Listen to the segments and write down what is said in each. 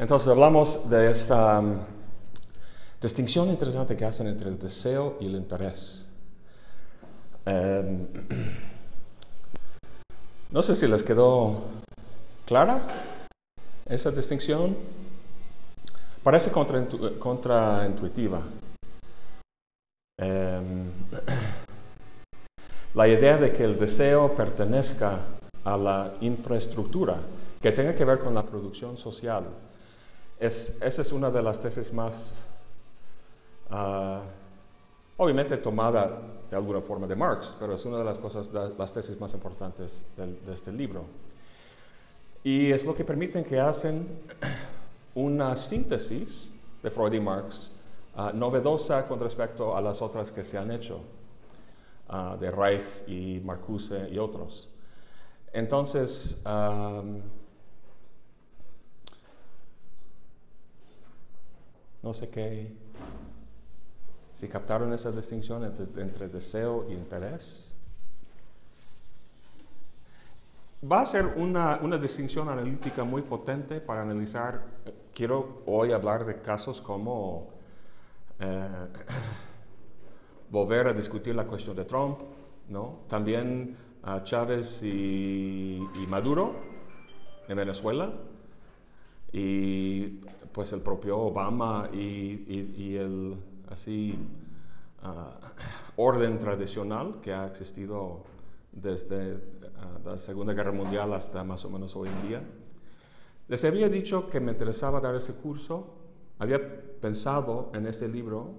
Entonces hablamos de esta um, distinción interesante que hacen entre el deseo y el interés. Em, no sé si les quedó clara esa distinción. Parece contraintuitiva. Em, la idea de que el deseo pertenezca a la infraestructura, que tenga que ver con la producción social, es, esa es una de las tesis más, ah, obviamente tomada de alguna forma de Marx, pero es una de las cosas, las tesis más importantes de, este libro. Y es lo que permiten que hacen una síntesis de Freud y Marx ah, novedosa con respecto a las otras que se han hecho, ah, de Reich y Marcuse y otros. Entonces, no sé qué, si captaron esa distinción entre, deseo y interés. Va a ser una, una, distinción analítica muy potente para analizar, quiero hoy hablar de casos como eh, volver a discutir la cuestión de Trump, ¿no? también a Chávez y, Maduro en Venezuela, y pues el propio Obama y el así ah, orden tradicional que ha existido desde ah, la Segunda Guerra Mundial hasta más o menos hoy en día. Les había dicho que me interesaba dar ese curso, había pensado en ese libro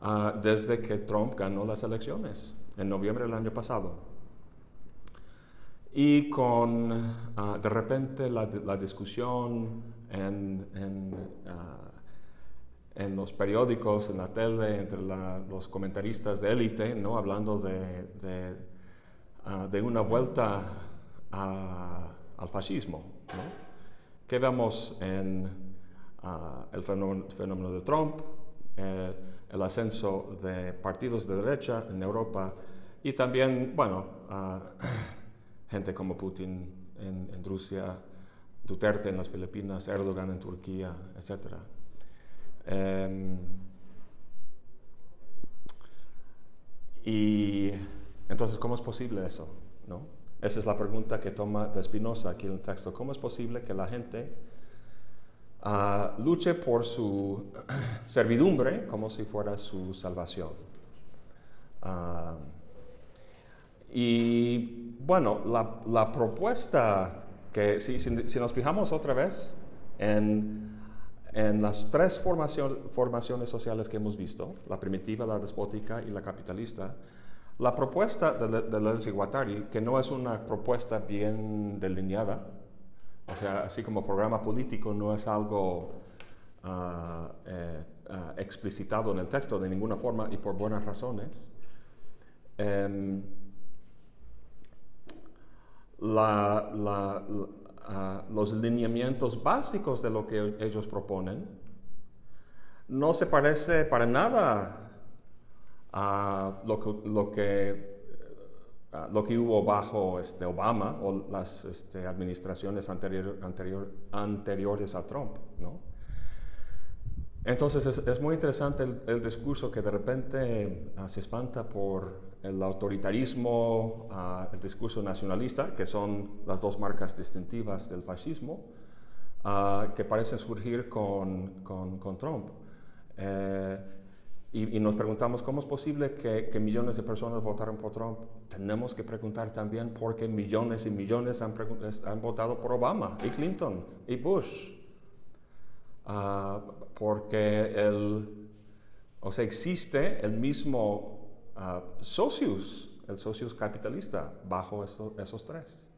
ah, desde que Trump ganó las elecciones en noviembre del año pasado. Y con de repente la, discusión en, en en los periódicos, en la tele, entre los comentaristas de élite, ¿no? hablando de, de, ah, una vuelta al fascismo. ¿no? ¿Qué vemos en ah, el fenómeno, de Trump, eh, el ascenso de partidos de derecha en Europa y también, bueno, gente como Putin en, en Rusia, Duterte en las Filipinas, Erdogan en Turquía, etcétera? Em, y entonces, ¿cómo es posible eso? ¿No? Esa es la pregunta que toma de Spinoza aquí en el texto. ¿Cómo es posible que la gente ah, luche por su servidumbre como si fuera su salvación? Ah, y bueno, la, propuesta que si, si, nos fijamos otra vez en en las tres formaciones sociales que hemos visto, la primitiva, la despótica y la capitalista, la propuesta de, la desigualdad, que no es una propuesta bien delineada, o sea, así como programa político no es algo ah, eh, ah, explicitado en el texto de ninguna forma y por buenas razones, em, la, los lineamientos básicos de lo que ellos proponen, no se parece para nada a lo que, lo que, lo que hubo bajo este, Obama o las este, administraciones anterior, anteriores a Trump. ¿no? Entonces es, muy interesante el, discurso que de repente ah, se espanta por el autoritarismo, ah, el discurso nacionalista, que son las dos marcas distintivas del fascismo, ah, que parecen surgir con, con, Trump. Eh, y, nos preguntamos cómo es posible que, que, millones de personas votaron por Trump. Tenemos que preguntar también por qué millones y millones han, han votado por Obama y Clinton y Bush porque el, o sea, existe el mismo uh, socius, el socius capitalista, bajo esos tres.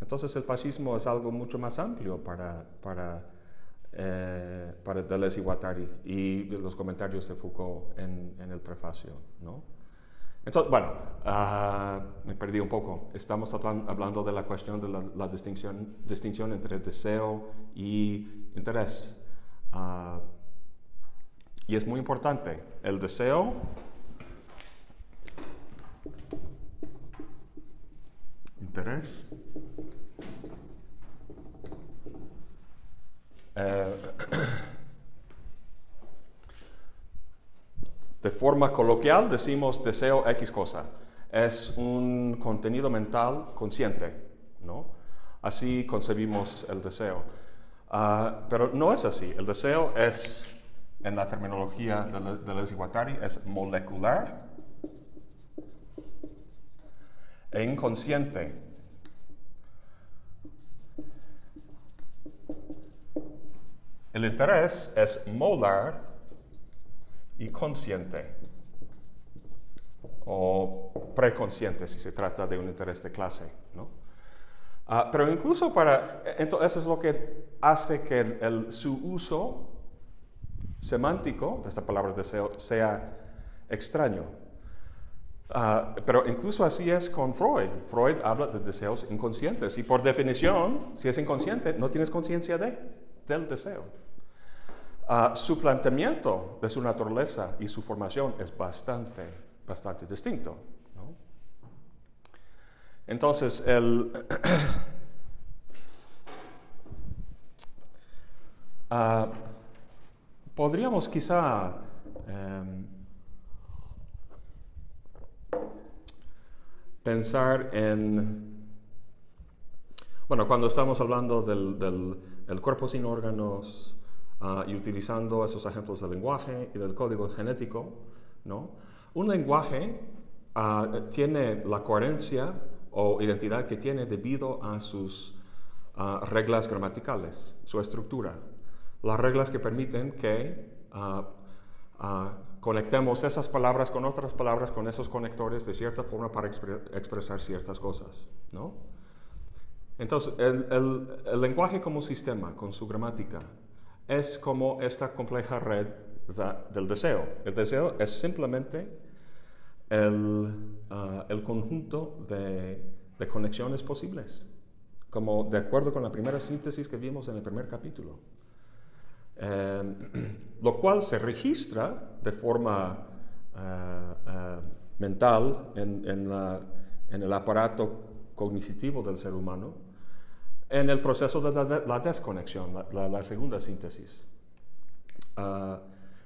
Entonces el fascismo es algo mucho más amplio para, para, eh, para Deleuze y Guattari y los comentarios de Foucault en, el prefacio. ¿no? Entonces, bueno, uh, me perdí un poco. Estamos hablando de la cuestión de la, la distinción, distinción entre deseo y interés. Ah, y es muy importante, el deseo eh, de forma coloquial decimos deseo X cosa. Es un contenido mental consciente, ¿no? Así concebimos el deseo. Ah, pero no es así. El deseo es, en la terminología de, de Les Iguatari, es molecular e inconsciente. El interés es molar y consciente o preconsciente si se trata de un interés de clase. ¿no? Ah, pero incluso para, entonces eso es lo que hace que el, su uso semántico de esta palabra deseo sea extraño. Ah, pero incluso así es con Freud. Freud habla de deseos inconscientes y por definición, si es inconsciente, no tienes conciencia de, del deseo. Uh, su planteamiento de su naturaleza y su formación es bastante, bastante distinto. Entonces, el, uh, podríamos quizá um, pensar en, bueno, cuando estamos hablando del cuerpo sin órganos, Ah, y utilizando esos ejemplos del lenguaje y del código genético, ¿no? Un lenguaje ah, tiene la coherencia o identidad que tiene debido a sus ah, reglas gramaticales, su estructura. Las reglas que permiten que conectemos esas palabras con otras palabras, con esos conectores de cierta forma para expresar ciertas cosas, ¿no? Entonces, el, el lenguaje como sistema, con su gramática, es como esta compleja red del deseo. El deseo es simplemente el, ah, conjunto de, conexiones posibles, como de acuerdo con la primera síntesis que vimos en el primer capítulo. Em, lo cual se registra de forma ah, ah, mental en, en el aparato cognitivo del ser humano en el proceso de la, desconexión, la, segunda síntesis. Ah,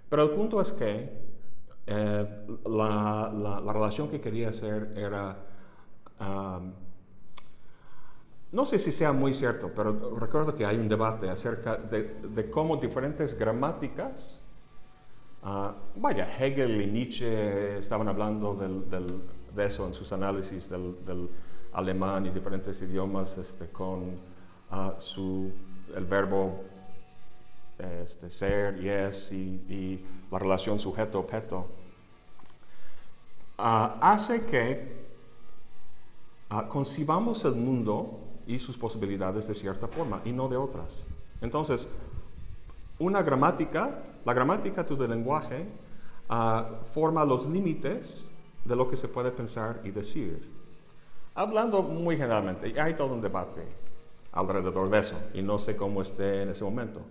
pero el punto es que eh, la, relación que quería hacer era, no sé si sea muy cierto, pero recuerdo que hay un debate acerca de, cómo diferentes gramáticas, ah, vaya, Hegel y Nietzsche estaban hablando de eso en sus análisis del, alemán y diferentes idiomas este, con su, el verbo este, ser, y, y, la relación sujeto-objeto, ah, hace que uh, concibamos el mundo y sus posibilidades de cierta forma y no de otras. Entonces, una gramática, la gramática del lenguaje, ah, forma los límites de lo que se puede pensar y decir. Hablando muy generalmente, hay todo un debate alrededor de eso y no sé cómo esté en ese momento.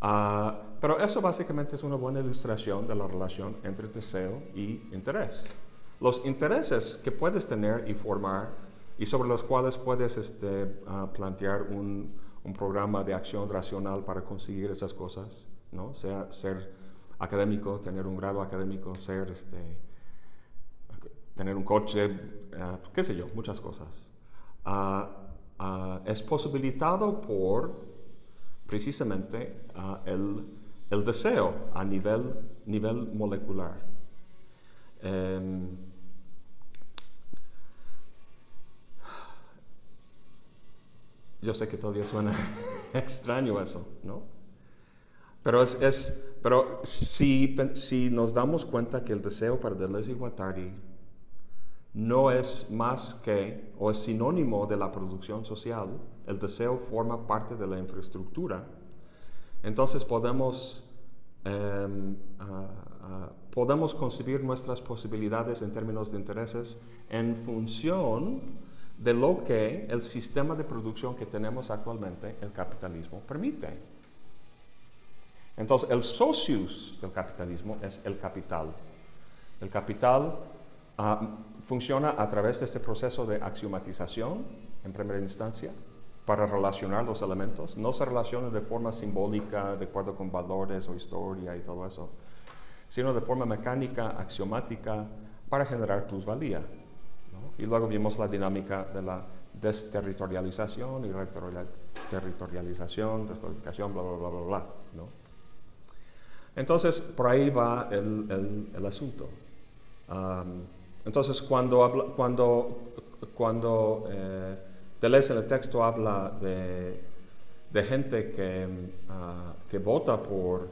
Ah, pero eso básicamente es una buena ilustración de la relación entre deseo y interés. Los intereses que puedes tener y formar y sobre los cuales puedes este, ah, plantear un, un, programa de acción racional para conseguir esas cosas, ¿no? sea ser académico, tener un grado académico, ser, este, tener un coche, ah, qué sé yo, muchas cosas. Ah, es posibilitado por precisamente ah, el, el, deseo a nivel, nivel molecular. Em, yo sé que todavía suena extraño eso, ¿no? Pero, es, es pero si, si, nos damos cuenta que el deseo para Deleuze y Guattari no es más que o es sinónimo de la producción social, el deseo forma parte de la infraestructura, entonces podemos, em, ah, ah, podemos concebir nuestras posibilidades en términos de intereses en función de lo que el sistema de producción que tenemos actualmente, el capitalismo, permite. Entonces, el socius del capitalismo es el capital. El capital funciona a través de este proceso de axiomatización en primera instancia, para relacionar los elementos. No se relacionan de forma simbólica, de acuerdo con valores o historia y todo eso, sino de forma mecánica, axiomática, para generar plusvalía. Y luego vimos la dinámica de la desterritorialización y reterritorialización, descodificación, bla, bla, bla, bla, bla. Entonces, por ahí va el, el, asunto. Entonces, cuando, cuando, cuando eh, Deleuze en el texto habla de, gente que, ah, que, vota por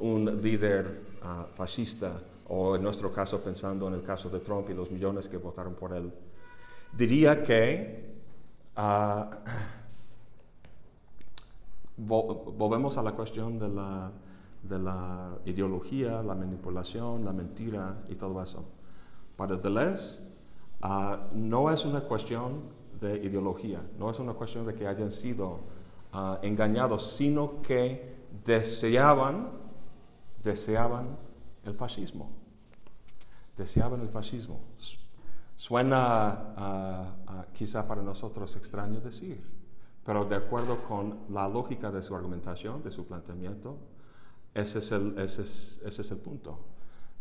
un líder ah, fascista, o en nuestro caso pensando en el caso de Trump y los millones que votaron por él, diría que uh, volvemos a la cuestión de la, de la, ideología, la manipulación, la mentira y todo eso. Para Deleuze uh, no es una cuestión de ideología, no es una cuestión de que hayan sido uh, engañados, sino que deseaban, deseaban el fascismo. Deseaban el fascismo. Suena quizá para nosotros extraño decir, pero de acuerdo con la lógica de su argumentación, de su planteamiento, ese es el, ese es, el punto.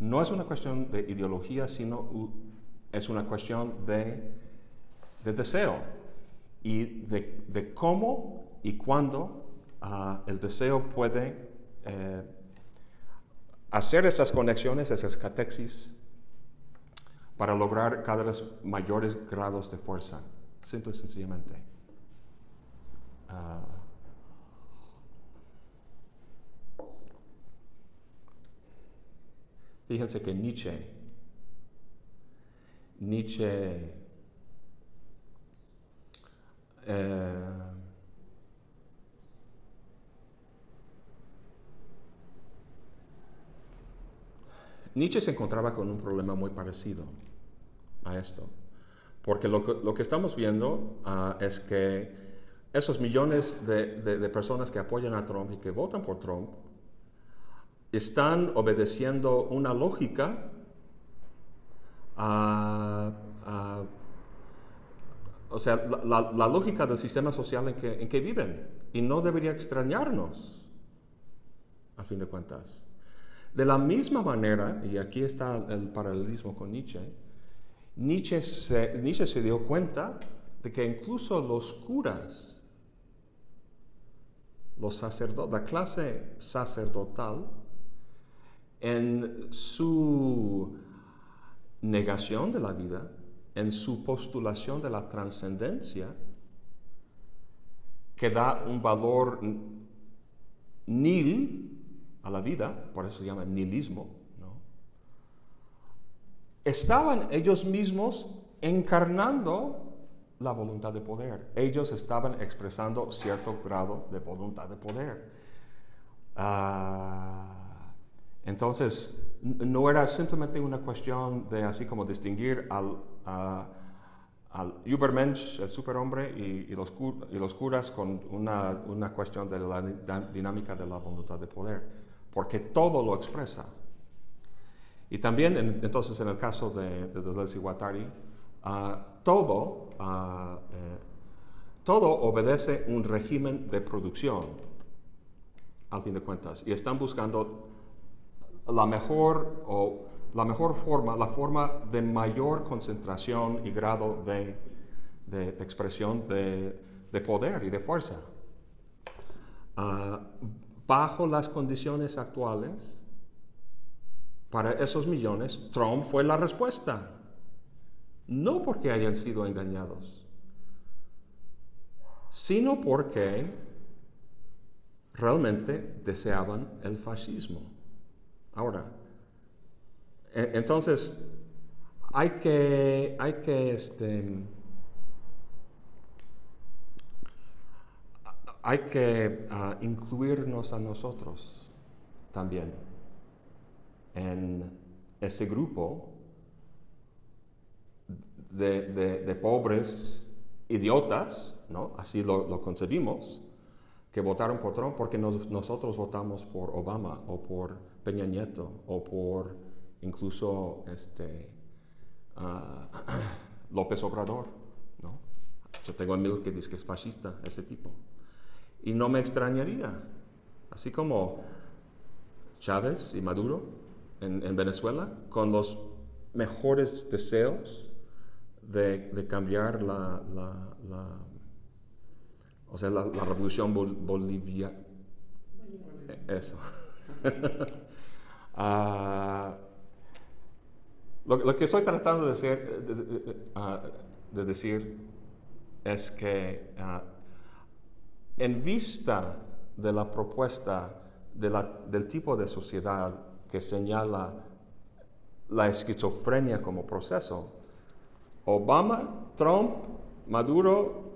No es una cuestión de ideología, sino es una cuestión de, de deseo y de, de, cómo y cuándo ah, el deseo puede eh, hacer esas conexiones, esas catexis para lograr cada vez mayores grados de fuerza, simple y sencillamente. Ah, fíjense que Nietzsche, Nietzsche eh, Nietzsche se encontraba con un problema muy parecido a esto. Porque lo que, estamos viendo ah, es que esos millones de, personas que apoyan a Trump y que votan por Trump están obedeciendo una lógica o sea, la, lógica del sistema social en que, en que viven. Y no debería extrañarnos, a fin de cuentas. De la misma manera, y aquí está el paralelismo con Nietzsche, Nietzsche se, dio cuenta de que incluso los curas, los sacerdotes, la clase sacerdotal, en su negación de la vida, en su postulación de la trascendencia, que da un valor nil a la vida, por eso se llama nihilismo, estaban ellos mismos encarnando la voluntad de poder. Ellos estaban expresando cierto grado de voluntad de poder. Ah, entonces, no era simplemente una cuestión de así como distinguir al, al Übermensch, el superhombre, y, los, y curas con una, una cuestión de la dinámica de la voluntad de poder, porque todo lo expresa. Y también, entonces, en el caso de, de Deleuze y Guattari, ah, todo, uh, todo obedece un régimen de producción, al fin de cuentas, y están buscando la mejor, o la mejor forma, la forma de mayor concentración y grado de, de, expresión de, de, poder y de fuerza. Ah, bajo las condiciones actuales, para esos millones, Trump fue la respuesta. No porque hayan sido engañados, sino porque realmente deseaban el fascismo. Ahora, e, entonces, hay que, hay que, este, hay que ah, incluirnos a nosotros también en ese grupo de, pobres idiotas, ¿no? así lo, concebimos, que votaron por Trump porque nosotros votamos por Obama o por Peña Nieto o por incluso este, ah, López Obrador. ¿no? yo tengo amigos que dicen que es fascista, ese tipo. Y no me extrañaría, así como Chávez y Maduro en, Venezuela, con los mejores deseos de, cambiar la, o sea, la, revolución boliviana. Eso. Ah, lo, que estoy tratando de, de, ah, decir es que ah, en vista de la propuesta del tipo de sociedad que señala la esquizofrenia como proceso, Obama, Trump, Maduro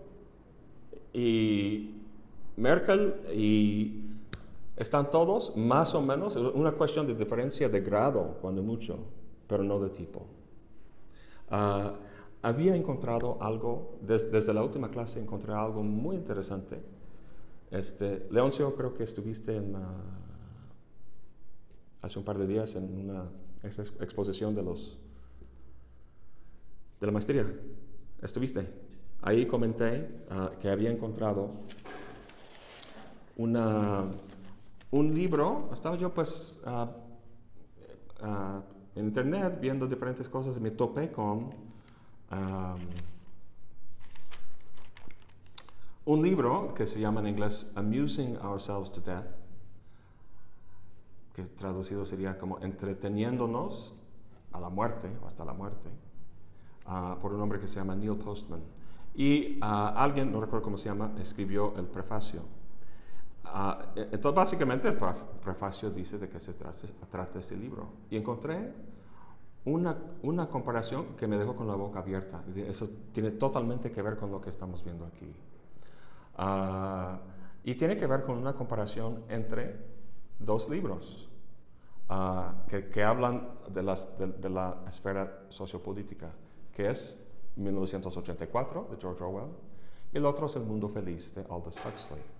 y Merkel y están todos más o menos, una cuestión de diferencia de grado, cuando mucho, pero no de tipo. Ah, había encontrado algo, desde la última clase encontré algo muy interesante. Este, Leoncio, creo que estuviste en, hace un par de días en una exposición de los de la maestría. ¿Estuviste? Ahí comenté ah, que había encontrado una un libro, estaba yo pues ah, ah, en internet viendo diferentes cosas y me topé con un libro que se llama en inglés Amusing Ourselves to Death, que traducido sería como entreteniéndonos a la muerte o hasta la muerte, ah, por un hombre que se llama Neil Postman. Y alguien, no recuerdo cómo se llama, escribió el prefacio. E, entonces, básicamente, el prefacio dice de qué se trata, este libro. Y encontré una, una, comparación que me dejó con la boca abierta. Eso tiene totalmente que ver con lo que estamos viendo aquí. Ah, y tiene que ver con una comparación entre dos libros ah, que, hablan de, la esfera sociopolítica, que es 1984 de George Orwell y el otro es El Mundo Feliz de Aldous Huxley.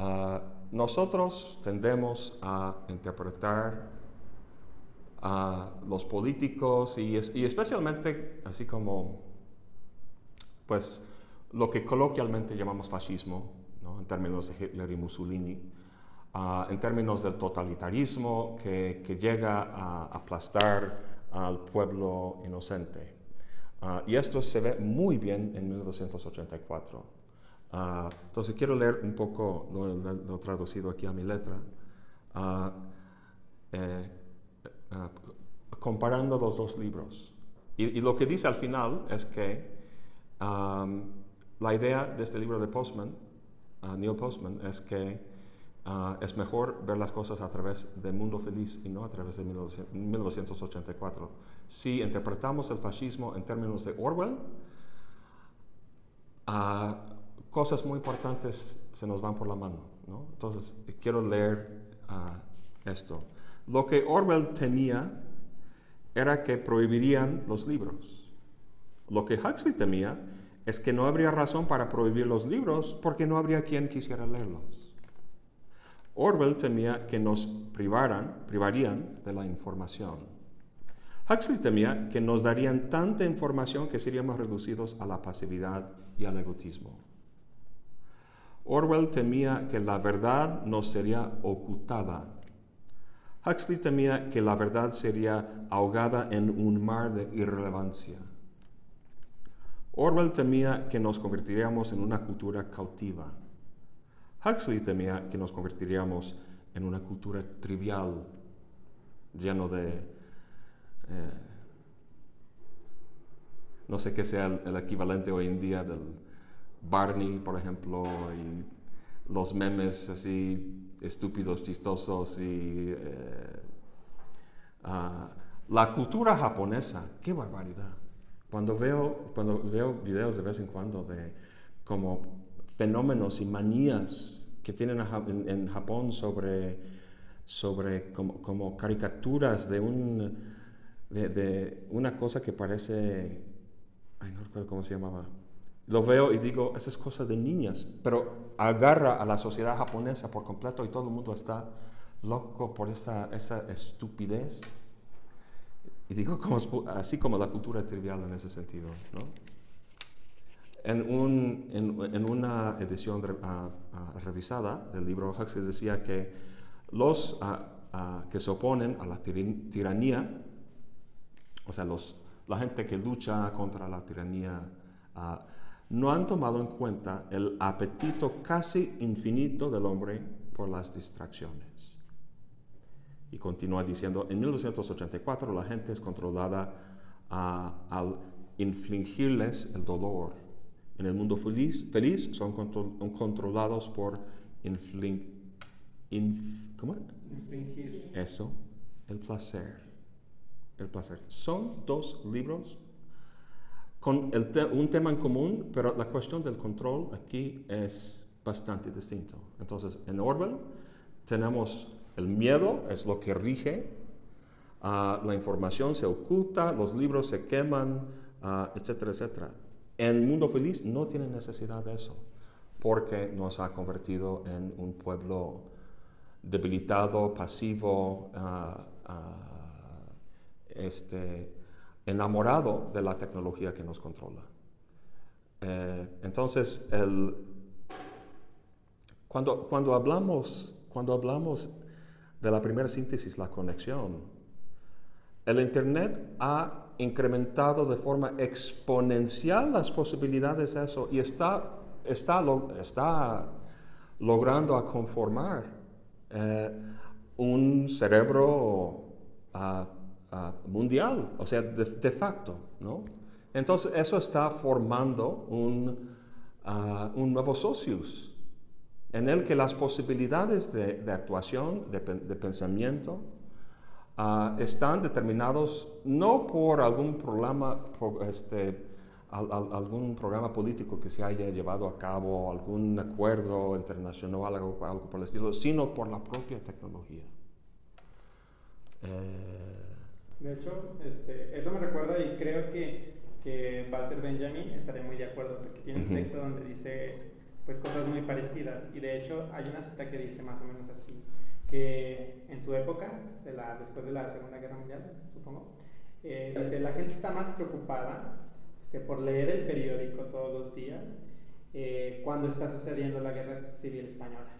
Ah, nosotros tendemos a interpretar a los políticos y, especialmente así como pues lo que coloquialmente llamamos fascismo, en términos de Hitler y Mussolini, ah, en términos del totalitarismo que, llega a aplastar al pueblo inocente. Ah, y esto se ve muy bien en 1984. Ah, entonces quiero leer un poco lo, traducido aquí a mi letra, ah, eh, ah, comparando los dos libros. Y, lo que dice al final es que la idea de este libro de Postman, Neil Postman, es que es mejor ver las cosas a través del mundo feliz y no a través de 1984. Si interpretamos el fascismo en términos de Orwell, cosas muy importantes se nos van por la mano. ¿no? Entonces, quiero leer ah, esto. Lo que Orwell temía era que prohibirían los libros. Lo que Huxley temía es que no habría razón para prohibir los libros porque no habría quien quisiera leerlos. Orwell temía que nos privaran, privarían de la información. Huxley temía que nos darían tanta información que seríamos reducidos a la pasividad y al egotismo. Orwell temía que la verdad no sería ocultada. Huxley temía que la verdad sería ahogada en un mar de irrelevancia. Orwell temía que nos convertiríamos en una cultura cautiva. Huxley temía que nos convertiríamos en una cultura trivial, lleno de... Eh, no sé qué sea el equivalente hoy en día del Barney, por ejemplo, y los memes así estúpidos, chistosos y eh, ah, la cultura japonesa, qué barbaridad. Cuando veo, cuando veo videos de vez en cuando de como fenómenos y manías que tienen en, Japón sobre, sobre como, caricaturas de, un, de, de, una cosa que parece, ay, no recuerdo cómo se llamaba, lo veo y digo, esa es cosa de niñas, pero agarra a la sociedad japonesa por completo y todo el mundo está loco por esa, esa estupidez. Y digo, como, así como la cultura trivial en ese sentido. ¿no? En, un, en, en una edición revisada del libro, Huxley decía que los que se oponen a la tiranía, o sea, los, la gente que lucha contra la tiranía, no han tomado en cuenta el apetito casi infinito del hombre por las distracciones. Y continúa diciendo, en 1984 la gente es controlada al infligirles el dolor. En el mundo feliz, feliz son controlados por infligir. ¿Cómo? Infligir. Eso, el placer. El placer. Son dos libros con un tema en común, pero la cuestión del control aquí es bastante distinto. Entonces, en Orwell tenemos el miedo, es lo que rige, uh, la información se oculta, los libros se queman, uh, etcétera, etcétera. En Mundo Feliz no tiene necesidad de eso, porque nos ha convertido en un pueblo debilitado, pasivo, uh, este, enamorado de la tecnología que nos controla. Eh, entonces, el, cuando, cuando, hablamos, cuando hablamos de la primera síntesis, la conexión, el Internet ha incrementado de forma exponencial las posibilidades de eso y está, está, está logrando a conformar eh, un cerebro uh, mundial, o sea, de, facto, ¿no? Entonces, eso está formando un, un nuevo socius, en el que las posibilidades de, actuación, de, pensamiento, están determinados no por algún programa, este, algún programa político que se haya llevado a cabo, algún acuerdo internacional, algo, algo por el estilo, sino por la propia tecnología. Eh, de hecho, este, eso me recuerda y creo que, que Walter Benjamin estaría muy de acuerdo, porque tiene un texto donde dice pues cosas muy parecidas. Y de hecho hay una cita que dice más o menos así, que en su época, de la, después de la Segunda Guerra Mundial, supongo, eh, dice, la gente está más preocupada este, por leer el periódico todos los días eh, cuando está sucediendo la Guerra Civil Española.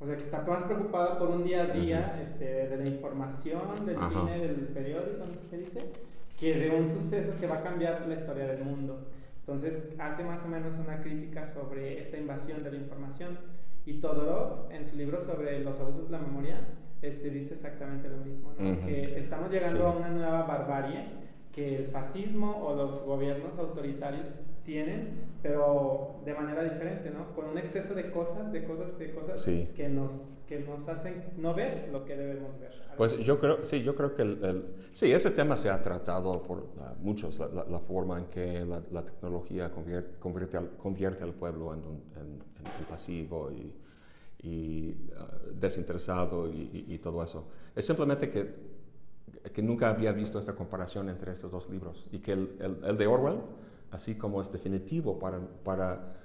O sea, que está más preocupada por un día a día este, de la información, del cine, del periódico, no sé qué dice, que de un suceso que va a cambiar la historia del mundo. Entonces, hace más o menos una crítica sobre esta invasión de la información. Y Todorov, en su libro sobre los abusos de la memoria, este, dice exactamente lo mismo, que estamos llegando a una nueva barbarie que el fascismo o los gobiernos autoritarios tienen, pero de manera diferente, ¿no? Con un exceso de cosas, de cosas, de cosas que, nos, que nos hacen no ver lo que debemos ver. Pues yo creo, sí, yo creo que el, sí, ese tema se ha tratado por muchos, la, forma en que la, tecnología convierte, convierte, al, convierte, al, pueblo en, un, en, pasivo y, y uh, desinteresado y, y, todo eso. Es simplemente que, que nunca había visto esta comparación entre estos dos libros y que el, el de Orwell así como es definitivo para, para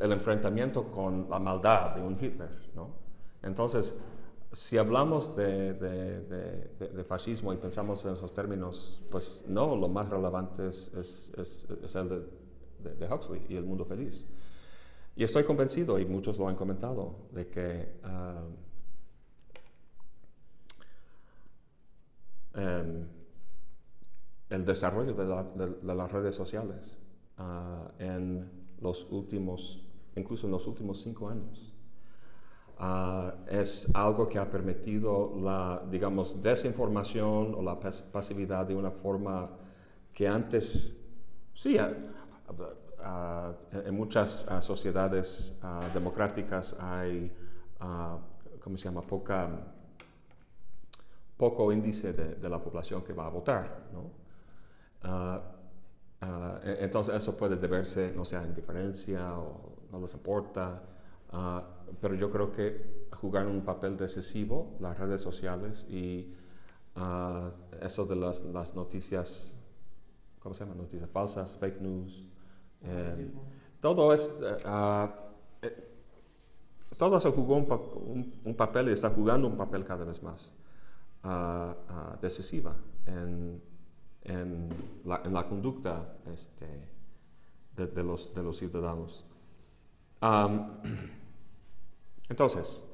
el enfrentamiento con la maldad de un Hitler. ¿no? Entonces, si hablamos de, de, de, fascismo y pensamos en esos términos, pues no, lo más relevante es, es, es, el de, Huxley y el mundo feliz. Y estoy convencido, y muchos lo han comentado, de que uh, el desarrollo de, las redes sociales ah, en los últimos, incluso en los últimos cinco años. Ah, es algo que ha permitido la, digamos, desinformación o la pasividad de una forma que antes, sí, ah, en muchas sociedades democráticas hay, ¿cómo se llama?, poca, poco índice de, de, la población que va a votar, ¿no? E-, entonces eso puede deberse, no sé, a indiferencia o no les importa, ah, pero yo creo que jugar un papel decisivo las redes sociales y eso de las, las, noticias, ¿cómo se llama? Noticias falsas, fake news, eh, todo es... Eh, eh, todo eso jugó un, un, papel y está jugando un papel cada vez más decisiva en, en la, en conducta este, de, los, de los, ciudadanos. entonces,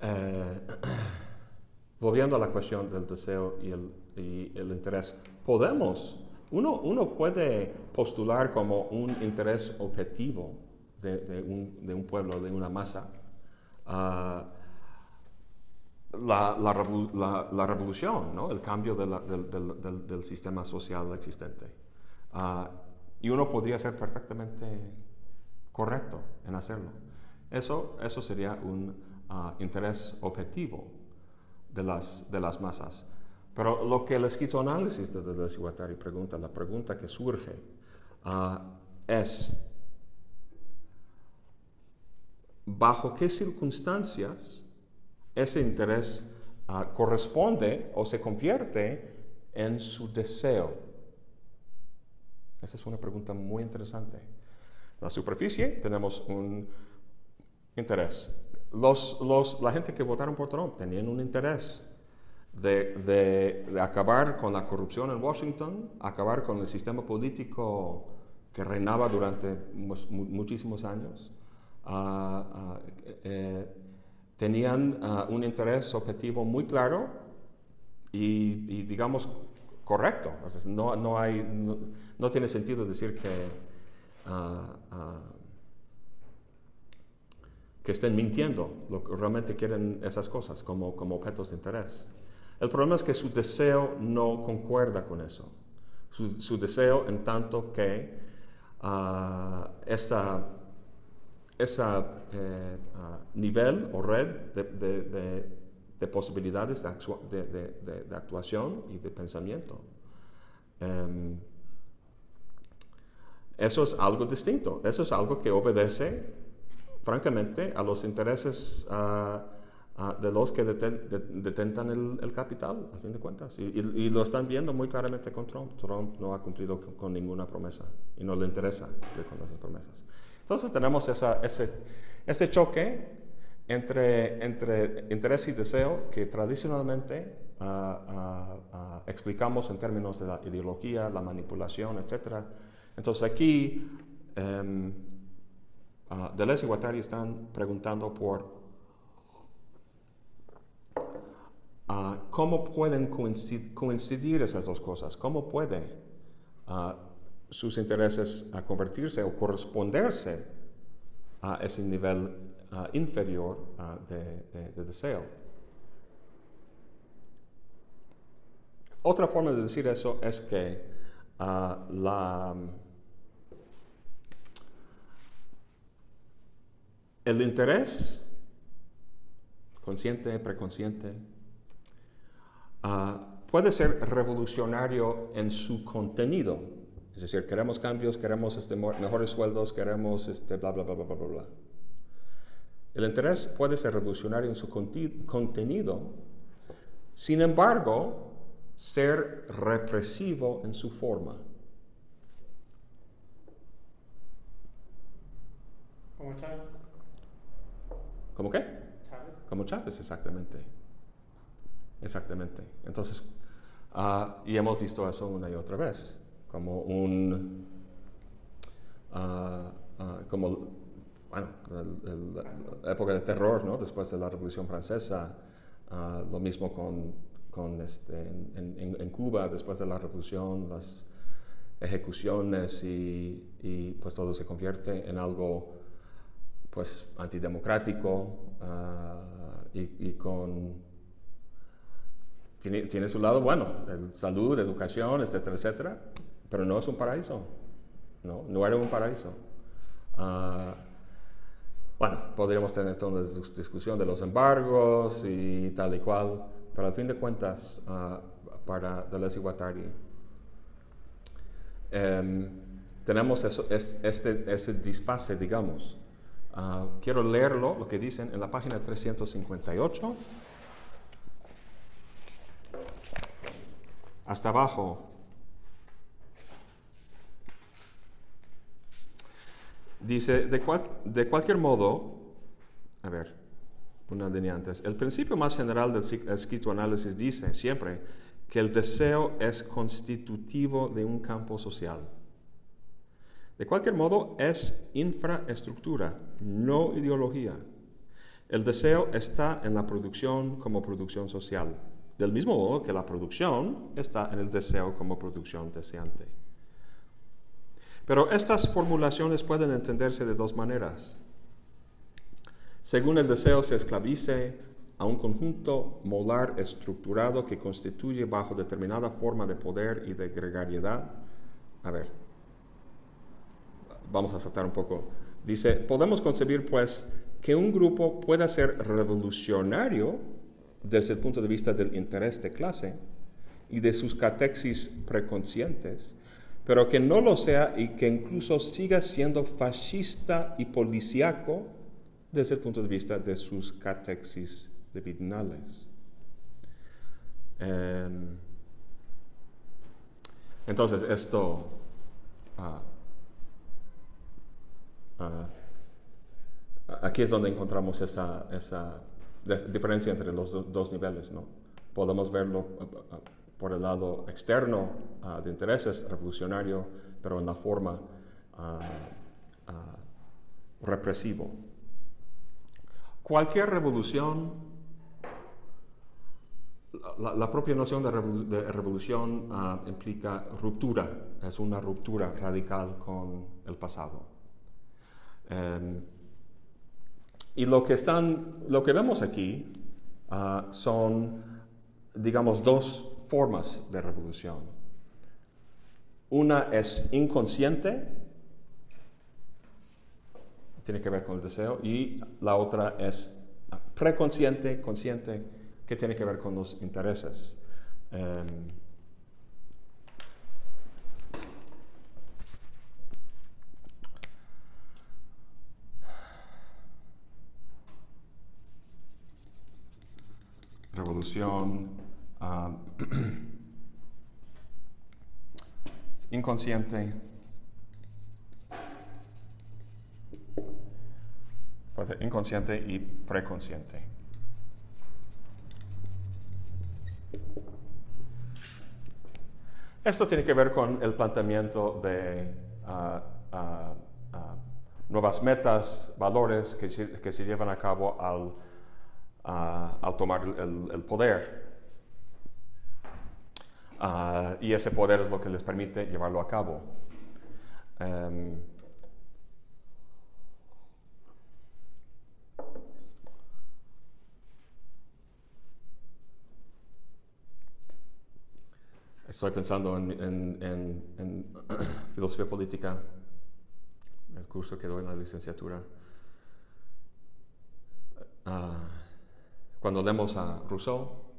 eh, volviendo a la cuestión del deseo y el, interés, podemos, uno, uno, puede postular como un interés objetivo de, de, un, pueblo, de una masa, uh, la, revolución, ¿no? el cambio de del, sistema social existente. Uh, y uno podría ser perfectamente correcto en hacerlo. Eso, eso sería un uh, interés objetivo de las, de las masas. Pero lo que el esquizoanálisis de Deleuze pregunta, la pregunta que surge uh, es, ¿bajo qué circunstancias ese interés uh, corresponde o se convierte en su deseo? Esa es una pregunta muy interesante. La superficie tenemos un interés. Los, los, la gente que votaron por Trump tenían un interés de, de, acabar con la corrupción en Washington, acabar con el sistema político que reinaba durante muchísimos años. Uh, uh, eh, tenían uh, un interés objetivo muy claro y, digamos, correcto. no, no, tiene sentido decir que, que estén mintiendo, lo que realmente quieren esas cosas como, como objetos de interés. El problema es que su deseo no concuerda con eso. Su, deseo en tanto que esa, esa eh, ah, nivel o red de, de, posibilidades de, actuación y de pensamiento. Em, eso es algo distinto, eso es algo que obedece, francamente, a los intereses uh, Ah, de los que detentan el, capital, a fin de cuentas. Y, lo están viendo muy claramente con Trump. Trump no ha cumplido con, ninguna promesa y no le interesa con esas promesas. Entonces tenemos esa, ese, ese choque entre, entre interés y deseo que tradicionalmente ah, ah, explicamos en términos de la ideología, la manipulación, etc. Entonces aquí um, Deleuze y Guattari están preguntando por ¿Cómo pueden coincidir, esas dos cosas? ¿Cómo pueden ah, sus intereses ah, convertirse o corresponderse a ese nivel inferior de, deseo? Otra forma de decir eso es que la, el interés consciente, preconsciente, Ah, puede ser revolucionario en su contenido. Es decir, queremos cambios, queremos este, mejores sueldos, queremos este, bla, bla, bla, bla, bla, bla. El interés puede ser revolucionario en su contenido, sin embargo, ser represivo en su forma. Como Chávez. ¿Cómo qué? Chávez. Como Chávez, exactamente. Exactamente. Entonces, uh, y hemos visto eso una y otra vez, como un, uh, como, bueno, la época de terror, ¿no? Después de la Revolución Francesa, lo mismo con, con este, en, Cuba, después de la Revolución, las ejecuciones y, pues todo se convierte en algo pues antidemocrático y, con tiene, su lado bueno, salud, educación, etcétera, etcétera, pero no es un paraíso. No, no era un paraíso. Ah, bueno, podríamos tener toda la discusión de los embargos y tal y cual, pero al fin de cuentas, uh, para Deleuze y Guattari, em, tenemos eso, este, ese disfase, digamos. Ah, quiero leerlo, lo que dicen en la página 358. hasta abajo. Dice, de, de cualquier modo, a ver, una línea antes, el principio más general del esquizoanálisis dice siempre que el deseo es constitutivo de un campo social. De cualquier modo, es infraestructura, no ideología. El deseo está en la producción como producción social, del mismo modo que la producción está en el deseo como producción deseante. Pero estas formulaciones pueden entenderse de dos maneras. Según el deseo se esclavice a un conjunto molar estructurado que constituye bajo determinada forma de poder y de gregariedad. A ver, vamos a saltar un poco. Dice, podemos concebir pues que un grupo pueda ser revolucionario desde el punto de vista del interés de clase y de sus catexis preconscientes, pero que no lo sea y que incluso siga siendo fascista y policíaco desde el punto de vista de sus catexis libidinales. Em, entonces, esto ah, ah, aquí es donde encontramos esa, esa diferencia entre los dos niveles. ¿no? Podemos verlo ah, por el lado externo de intereses revolucionario, pero en la forma represivo. Cualquier revolución, la, propia noción de, revolución ah, implica ruptura, es una ruptura radical con el pasado. Em, y lo que, están, lo que vemos aquí ah, son, digamos, dos formas de revolución. Una es inconsciente, tiene que ver con el deseo, y la otra es preconsciente, consciente, que tiene que ver con los intereses. Em, revolución inconsciente inconsciente y preconsciente. Esto tiene que ver con el planteamiento de ah, ah, ah, nuevas metas, valores que se, llevan a cabo al, tomar el, poder. Y ese poder es lo que les permite llevarlo a cabo. Em, Estoy pensando en, filosofía política, el curso que doy en la licenciatura. Ah, cuando leemos a Rousseau,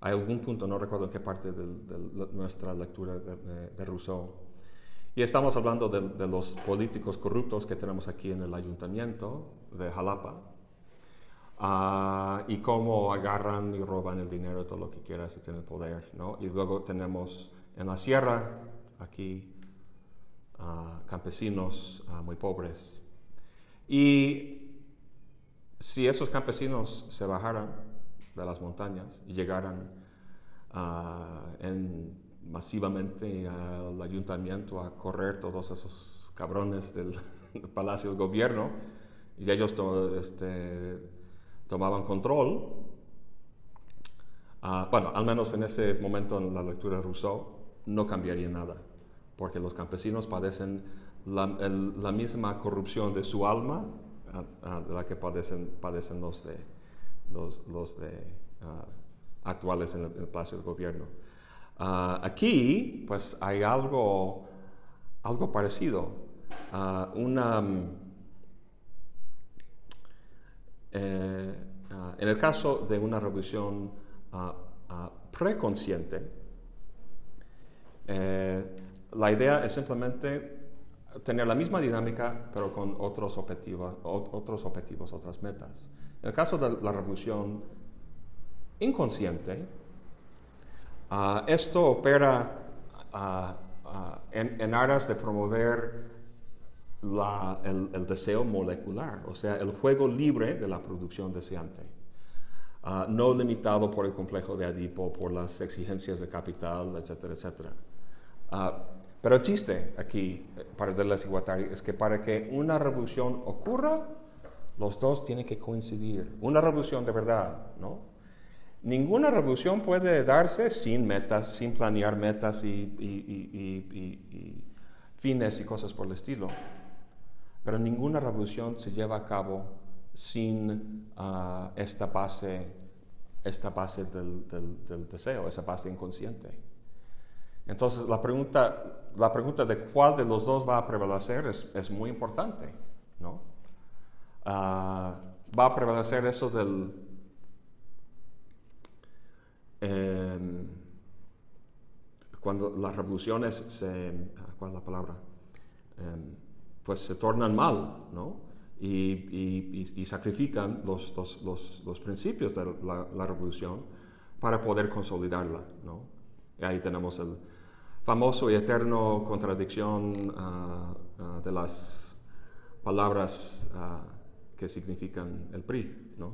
hay algún punto, no recuerdo en qué parte de, nuestra lectura de, Rousseau, y estamos hablando de, los políticos corruptos que tenemos aquí en el ayuntamiento de Jalapa, Ah, y cómo agarran y roban el dinero, todo lo que quieras y tienen poder, ¿no? Y luego tenemos en la sierra, aquí, ah, campesinos ah, muy pobres. Y si esos campesinos se bajaran de las montañas y llegaran en, masivamente al ayuntamiento a correr todos esos cabrones del, Palacio del Gobierno, y ellos este, tomaban control, ah, bueno, al menos en ese momento en la lectura de Rousseau, no cambiaría nada, porque los campesinos padecen la, misma corrupción de su alma ah, ah, de la que padecen, padecen los, de, los, de, actuales en el, en Palacio del Gobierno. aquí, pues hay algo, algo parecido. una eh, ah, en el caso de una revolución preconsciente, eh, la idea es simplemente tener la misma dinámica, pero con otros objetivos, otros objetivos, otras metas. En el caso de la revolución inconsciente, esto opera en, en, aras de promover el, deseo molecular, o sea, el juego libre de la producción deseante. ah, no limitado por el complejo de Adipo, por las exigencias de capital, etcétera, etcétera. Ah, pero el chiste aquí eh, para y Guattari es que para que una revolución ocurra, los dos tienen que coincidir. Una revolución de verdad, ¿no? Ninguna revolución puede darse sin metas, sin planear metas y, fines y cosas por el estilo. Pero ninguna revolución se lleva a cabo sin ah, esta base, esta base del, deseo, esa base inconsciente. Entonces la pregunta, la pregunta de cuál de los dos va a prevalecer es, muy importante. ¿no? Ah, va a prevalecer eso del, Em, cuando las revoluciones se, ah, ¿cuál es la palabra? Em, pues se tornan mal, ¿no? Y, sacrifican los, los, los, principios de la, revolución para poder consolidarla, ¿no? Y ahí tenemos el famoso y eterno contradicción ah, ah, de las palabras que significan el PRI, ¿no?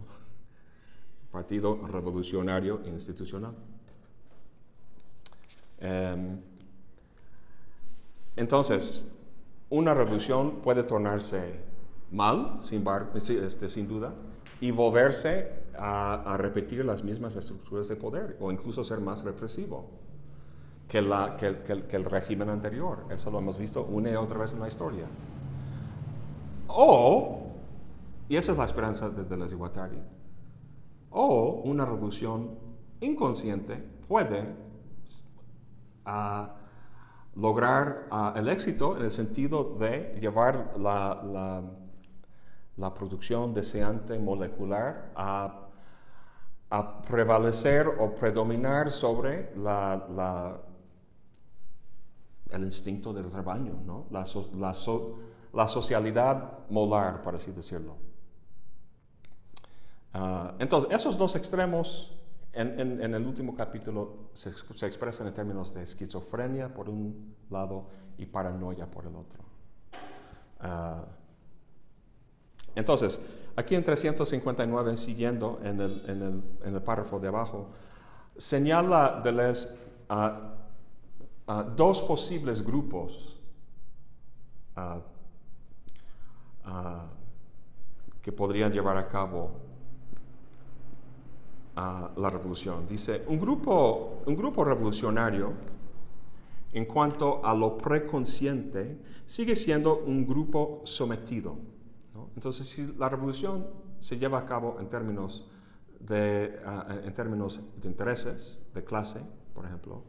Partido Revolucionario Institucional. Em, entonces, una revolución puede tornarse mal, sin, este, duda, y volverse a, repetir las mismas estructuras de poder, o incluso ser más represivo que, que, el régimen anterior. Eso lo hemos visto una y otra vez en la historia. O, y esa es la esperanza de, de o una revolución inconsciente puede ah, lograr ah, el éxito en el sentido de llevar la, la, producción deseante molecular a, prevalecer o predominar sobre la, el instinto del rebaño, ¿no? la, la socialidad molar, por así decirlo. Ah, entonces, esos dos extremos en, el último capítulo se, expresan en términos de esquizofrenia por un lado y paranoia por el otro. Ah, entonces, aquí en 359, siguiendo en el, párrafo de abajo, señala Deleuze dos posibles grupos que podrían llevar a cabo a la revolución. Dice, un grupo, un grupo revolucionario, en cuanto a lo preconsciente, sigue siendo un grupo sometido. Entonces, si la revolución se lleva a cabo en términos de, ah, en términos de intereses, de clase, por ejemplo,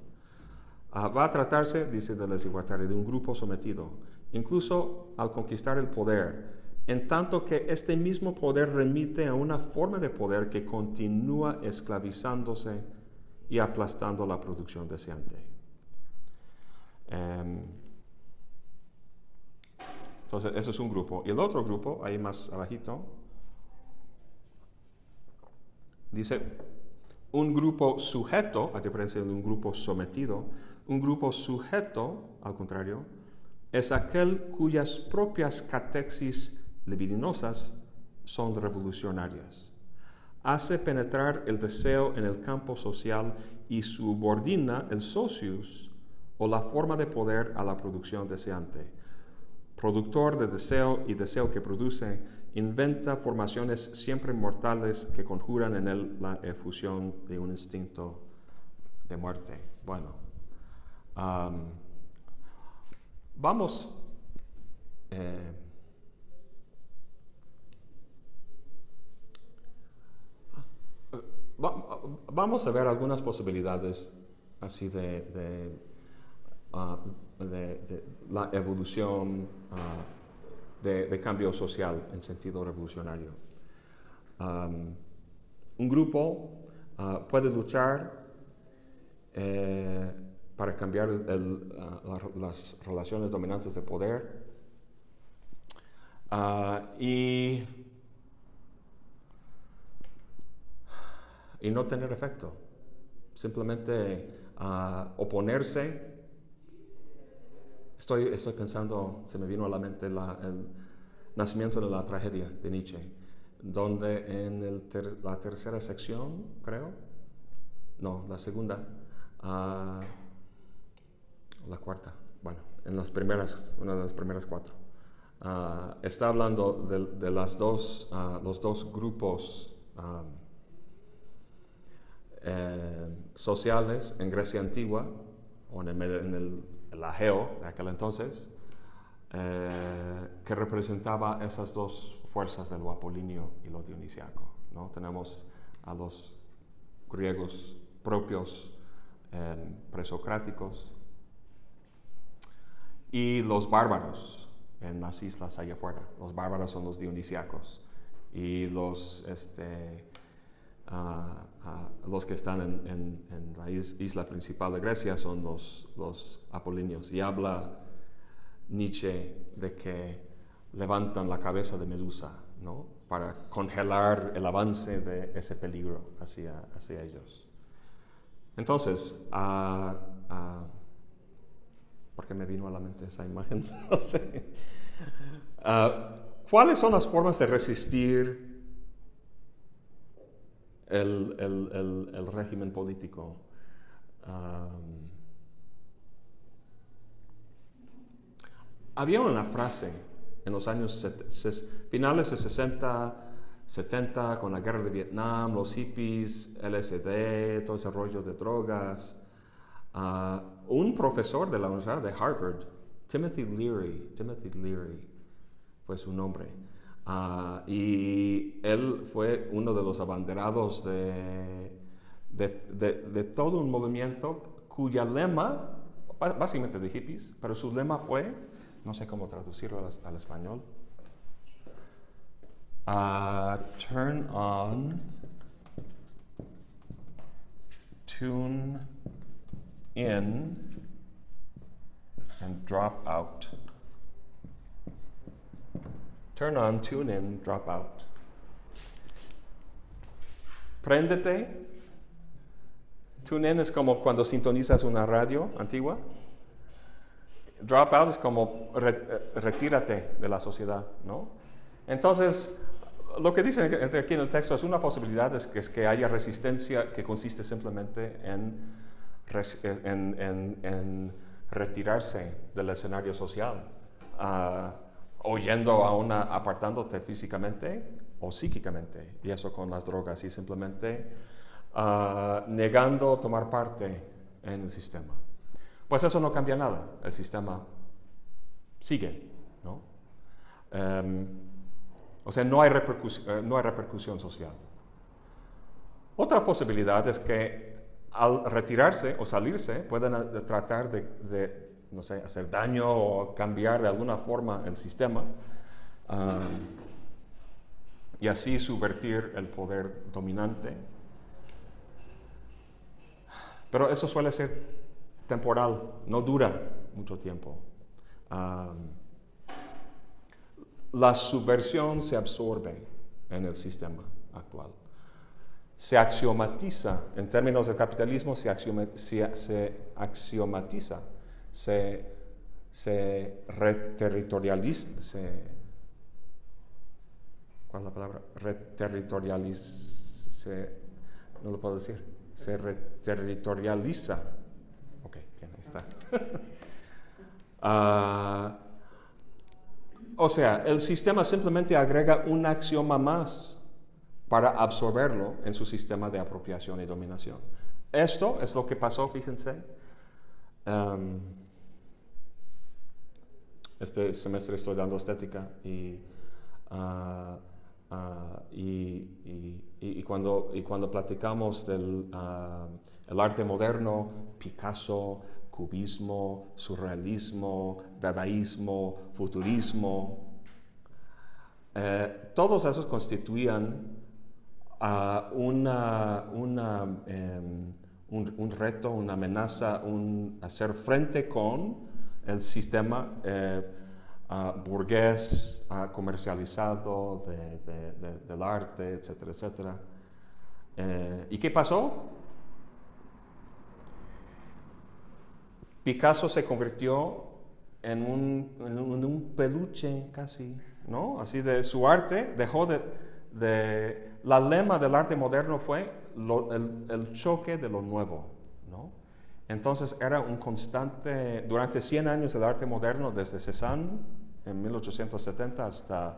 ah, va a tratarse, dice de desigualdad, de un grupo sometido. Incluso al conquistar el poder, en tanto que este mismo poder remite a una forma de poder que continúa esclavizándose y aplastando la producción deseante. Em, entonces, eso es un grupo. Y el otro grupo, ahí más abajito, dice, un grupo sujeto, a diferencia de un grupo sometido, un grupo sujeto, al contrario, es aquel cuyas propias catexis libidinosas son revolucionarias. Hace penetrar el deseo en el campo social y subordina el socius o la forma de poder a la producción deseante. Productor de deseo y deseo que produce, inventa formaciones siempre mortales que conjuran en él la efusión de un instinto de muerte. Bueno, vamos eh, vamos a ver algunas posibilidades así de, ah, la evolución ah, de, cambio social en sentido revolucionario. un grupo ah, puede luchar eh, para cambiar las relaciones dominantes de poder y y no tener efecto. Simplemente uh, oponerse. Estoy, estoy pensando, se me vino a la mente el nacimiento de la tragedia de Nietzsche. donde en la tercera sección, creo, no, la segunda, uh, la cuarta, bueno, en las primeras, una de las primeras cuatro, uh, está hablando de, de las dos, los dos grupos eh, sociales en Grecia antigua, o en el, en el, el Ageo de aquel entonces, eh, que representaba esas dos fuerzas de lo apolíneo y lo dionisiaco. ¿no? Tenemos a los griegos propios eh, presocráticos y los bárbaros en las islas allá afuera. Los bárbaros son los dionisiacos y los, este, uh, uh, los que están en, en, en, la isla principal de Grecia son los, los apolíneos. Y habla Nietzsche de que levantan la cabeza de Medusa, ¿no? Para congelar el avance de ese peligro hacia, hacia ellos. Entonces, uh, uh, ¿por qué me vino a la mente esa imagen? no sé. Uh, ¿Cuáles son las formas de resistir el, el, el, régimen político? Había una frase en los años finales de 60, 70, con la guerra de Vietnam, los hippies, LSD, todo ese rollo de drogas. Uh, un profesor de la Universidad de Harvard, Timothy Leary, Timothy Leary fue su nombre, uh, y él fue uno de los abanderados de, de, de, todo un movimiento cuya lema, básicamente de hippies, pero su lema fue no sé cómo traducirlo al, al español. Uh, turn on, tune in, and drop out. Turn on, tune in, drop out. Préndete. Tune in es como cuando sintonizas una radio antigua dropout es como retírate de la sociedad, ¿no? Entonces, lo que dice aquí en el texto es una posibilidad es que, haya resistencia que consiste simplemente en, en, en, en retirarse del escenario social, uh, o yendo a una, apartándote físicamente o psíquicamente, y eso con las drogas, y simplemente uh, negando tomar parte en el sistema. Pues eso no cambia nada, el sistema sigue, ¿no? Um, o sea, no hay, eh, no hay repercusión social. Otra posibilidad es que al retirarse o salirse puedan eh, tratar de, de, no sé, hacer daño o cambiar de alguna forma el sistema um, y así subvertir el poder dominante. Pero eso suele ser temporal, no dura mucho tiempo. Um, la subversión se absorbe en el sistema actual. Se axiomatiza, en términos del capitalismo, se axiomatiza, se, se reterritorializa, se, ¿cuál es la palabra? Reterritorializa, no lo puedo decir, se reterritorializa está. uh, o sea, el sistema simplemente agrega un axioma más para absorberlo en su sistema de apropiación y dominación. Esto es lo que pasó, fíjense. Um, este semestre estoy dando estética y, y, y, cuando, platicamos del el arte moderno, Picasso, cubismo, surrealismo, dadaísmo, futurismo. Eh, todos esos constituían um, un, reto, una amenaza, hacer frente con el sistema uh, burgués uh, comercializado de, de, de, del arte, etcétera, etcétera. Eh, ¿Y qué pasó? Picasso se convirtió en un, peluche casi, ¿no? Así de su arte dejó de, la lema del arte moderno fue el, choque de lo nuevo. Entonces era un constante, durante 100 años del arte moderno, desde Cézanne en 1870 hasta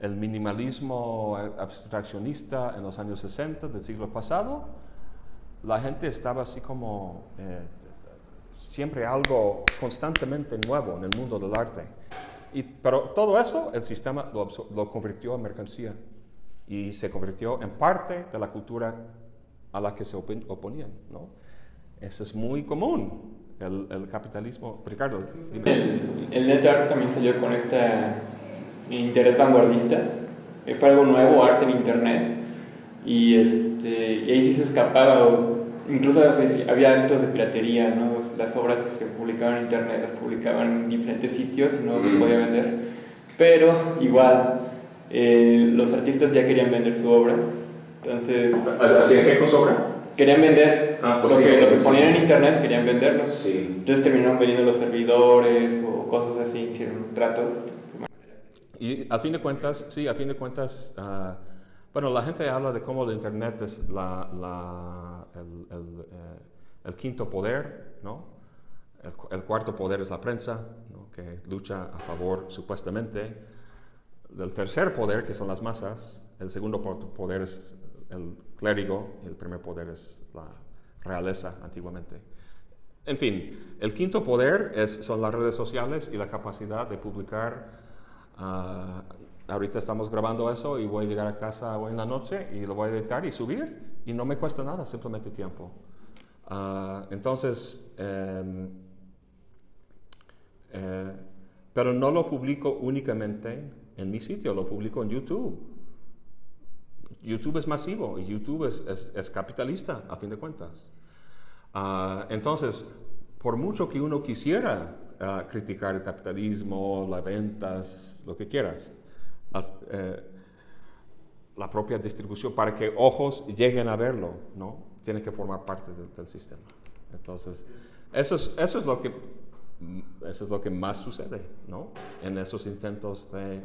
el minimalismo abstraccionista en los años 60 del siglo pasado, la gente estaba así como eh, siempre algo constantemente nuevo en el mundo del arte. Y, pero todo eso el sistema lo, lo, convirtió en mercancía y se convirtió en parte de la cultura a la que se oponían. ¿no? Eso es muy común, el, el capitalismo. Ricardo, dime. El, el net art también salió con este interés vanguardista. Fue algo nuevo, arte en internet. Y, este, y ahí sí se escapaba, incluso había actos de piratería, ¿no? las obras que se publicaban en internet las publicaban en diferentes sitios y no se podía vender. Pero igual, eh, los artistas ya querían vender su obra. Entonces. ¿Hacían qué con su obra? Querían vender ah, pues lo, que, lo que ponían en internet, querían venderlo. Sí. Entonces terminaron vendiendo los servidores o cosas así, hicieron tratos. Y a fin de cuentas, sí, a fin de cuentas, uh, bueno, la gente habla de cómo el Internet es la, la, el, el, eh, el, quinto poder, ¿no? El, cuarto poder es la prensa, ¿no? que lucha a favor supuestamente del tercer poder, que son las masas. El segundo poder es el clérigo el primer poder es la realeza antiguamente. En fin, el quinto poder es, son las redes sociales y la capacidad de publicar. Uh, ahorita estamos grabando eso y voy a llegar a casa hoy en la noche y lo voy a editar y subir y no me cuesta nada, simplemente tiempo. Uh, entonces, um, eh, pero no lo publico únicamente en mi sitio, lo publico en YouTube. YouTube es masivo y YouTube es, capitalista, a fin de cuentas. Uh, entonces, por mucho que uno quisiera uh, criticar el capitalismo, las ventas, lo que quieras, uh, la propia distribución, para que ojos lleguen a verlo, ¿no? Tiene que formar parte del sistema. Entonces, eso es, eso es lo que eso es lo que más sucede, ¿no? En esos intentos de,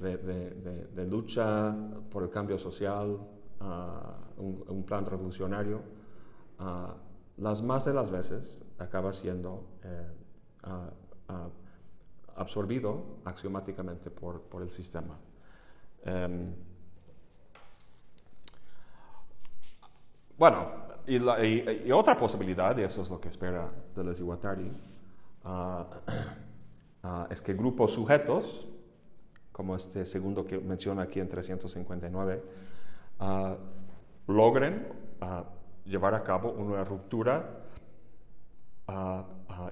de, de, de lucha por el cambio social, uh, un, un, plan revolucionario, uh, las más de las veces acaba siendo eh, uh, absorbido axiomáticamente por, por el sistema. Um, bueno, y, la, y, y, otra posibilidad, y eso es lo que espera Deleuze y Guattari, uh, uh, es que grupos sujetos, como este segundo que menciona aquí en 359, uh, logren llevar a cabo una ruptura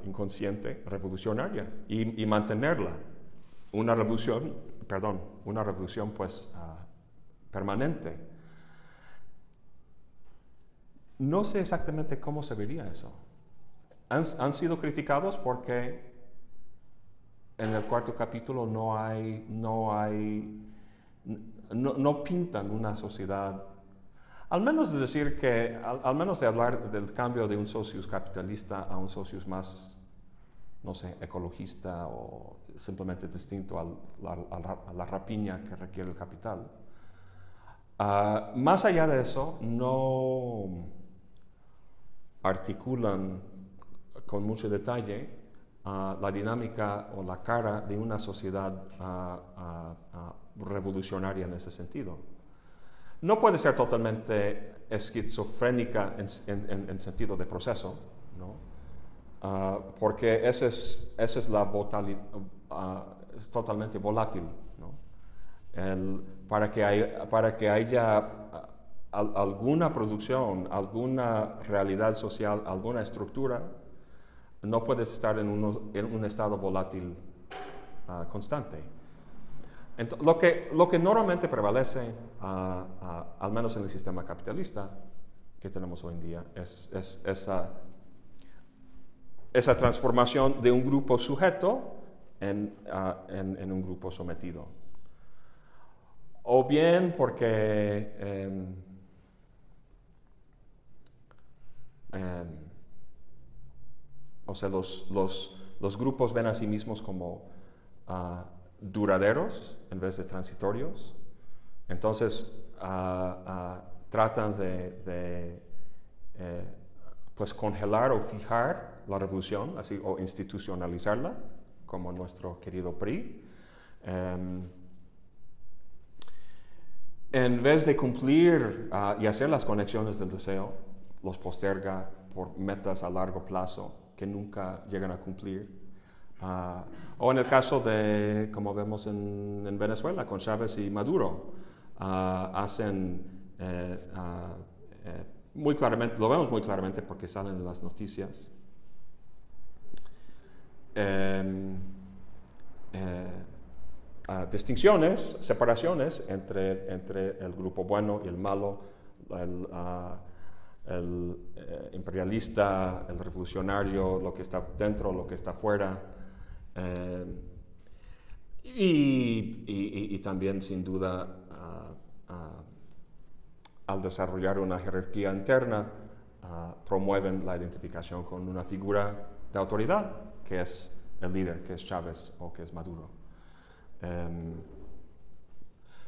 inconsciente revolucionaria y, mantenerla. Una revolución, perdón, una revolución pues permanente. No sé exactamente cómo se vería eso han, sido criticados porque en el cuarto capítulo no hay, no hay, no, pintan una sociedad, al menos de decir que, al, menos de hablar del cambio de un socius capitalista a un socius más, no sé, ecologista o simplemente distinto a la, rapiña que requiere el capital. Ah, más allá de eso, no articulan con mucho detalle la dinámica o la cara de una sociedad revolucionaria en ese sentido. No puede ser totalmente esquizofrénica en, sentido de proceso, ¿no? Ah, porque ese es, esa es la uh, es totalmente volátil. ¿no? Para, que para que haya alguna producción, alguna realidad social, alguna estructura, no puedes estar en, un estado volátil ah, constante. lo, que, lo que normalmente prevalece, ah, ah, al menos en el sistema capitalista que tenemos hoy en día, es, esa, esa, transformación de un grupo sujeto en, en, un grupo sometido. O bien porque em, em, o sea, los, los, los grupos ven a sí mismos como uh, duraderos en vez de transitorios. Entonces, tratan de, eh, pues congelar o fijar la revolución, así, o institucionalizarla, como nuestro querido PRI. Em, en vez de cumplir ah, y hacer las conexiones del deseo, los posterga por metas a largo plazo que nunca llegan a cumplir. Ah, o en el caso de, como vemos en, Venezuela, con Chávez y Maduro, ah, hacen eh, eh, muy claramente, lo vemos muy claramente porque salen en las noticias. Em, eh, distinciones, separaciones entre, entre el grupo bueno y el malo, el, el eh, imperialista, el revolucionario, lo que está dentro, lo que está fuera. Eh, y, también, sin duda, al desarrollar una jerarquía interna, promueven la identificación con una figura de autoridad, que es el líder, que es Chávez o que es Maduro. Em,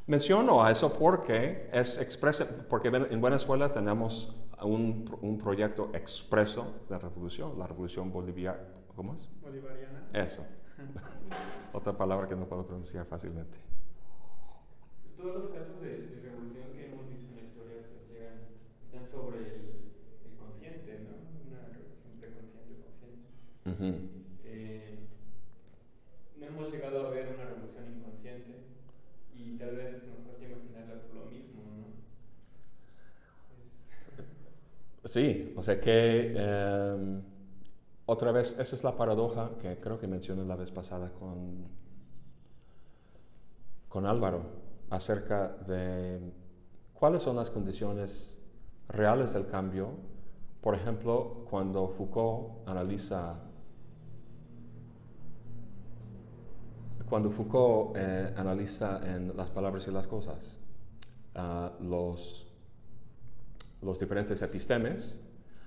menciono a eso porque es expreso, porque en Venezuela tenemos un, un, proyecto expreso de revolución, la revolución boliviana, ¿cómo es? Bolivariana. Eso. Otra palabra que no puedo pronunciar fácilmente. Todos los casos de, revolución que hemos visto en la historia pues, están sobre el, consciente, ¿no? Una revolución preconsciente, consciente. Eh, no hemos llegado a ver una revolución inconsciente y tal vez nos cuesta imaginar lo mismo, ¿no? Sí, o sea que em, otra vez, esa es la paradoja que creo que mencioné la vez pasada con, con Álvaro acerca de cuáles son las condiciones reales del cambio. Por ejemplo, cuando Foucault analiza Cuando Foucault eh, analiza en las palabras y las cosas ah, los, los diferentes epistemes,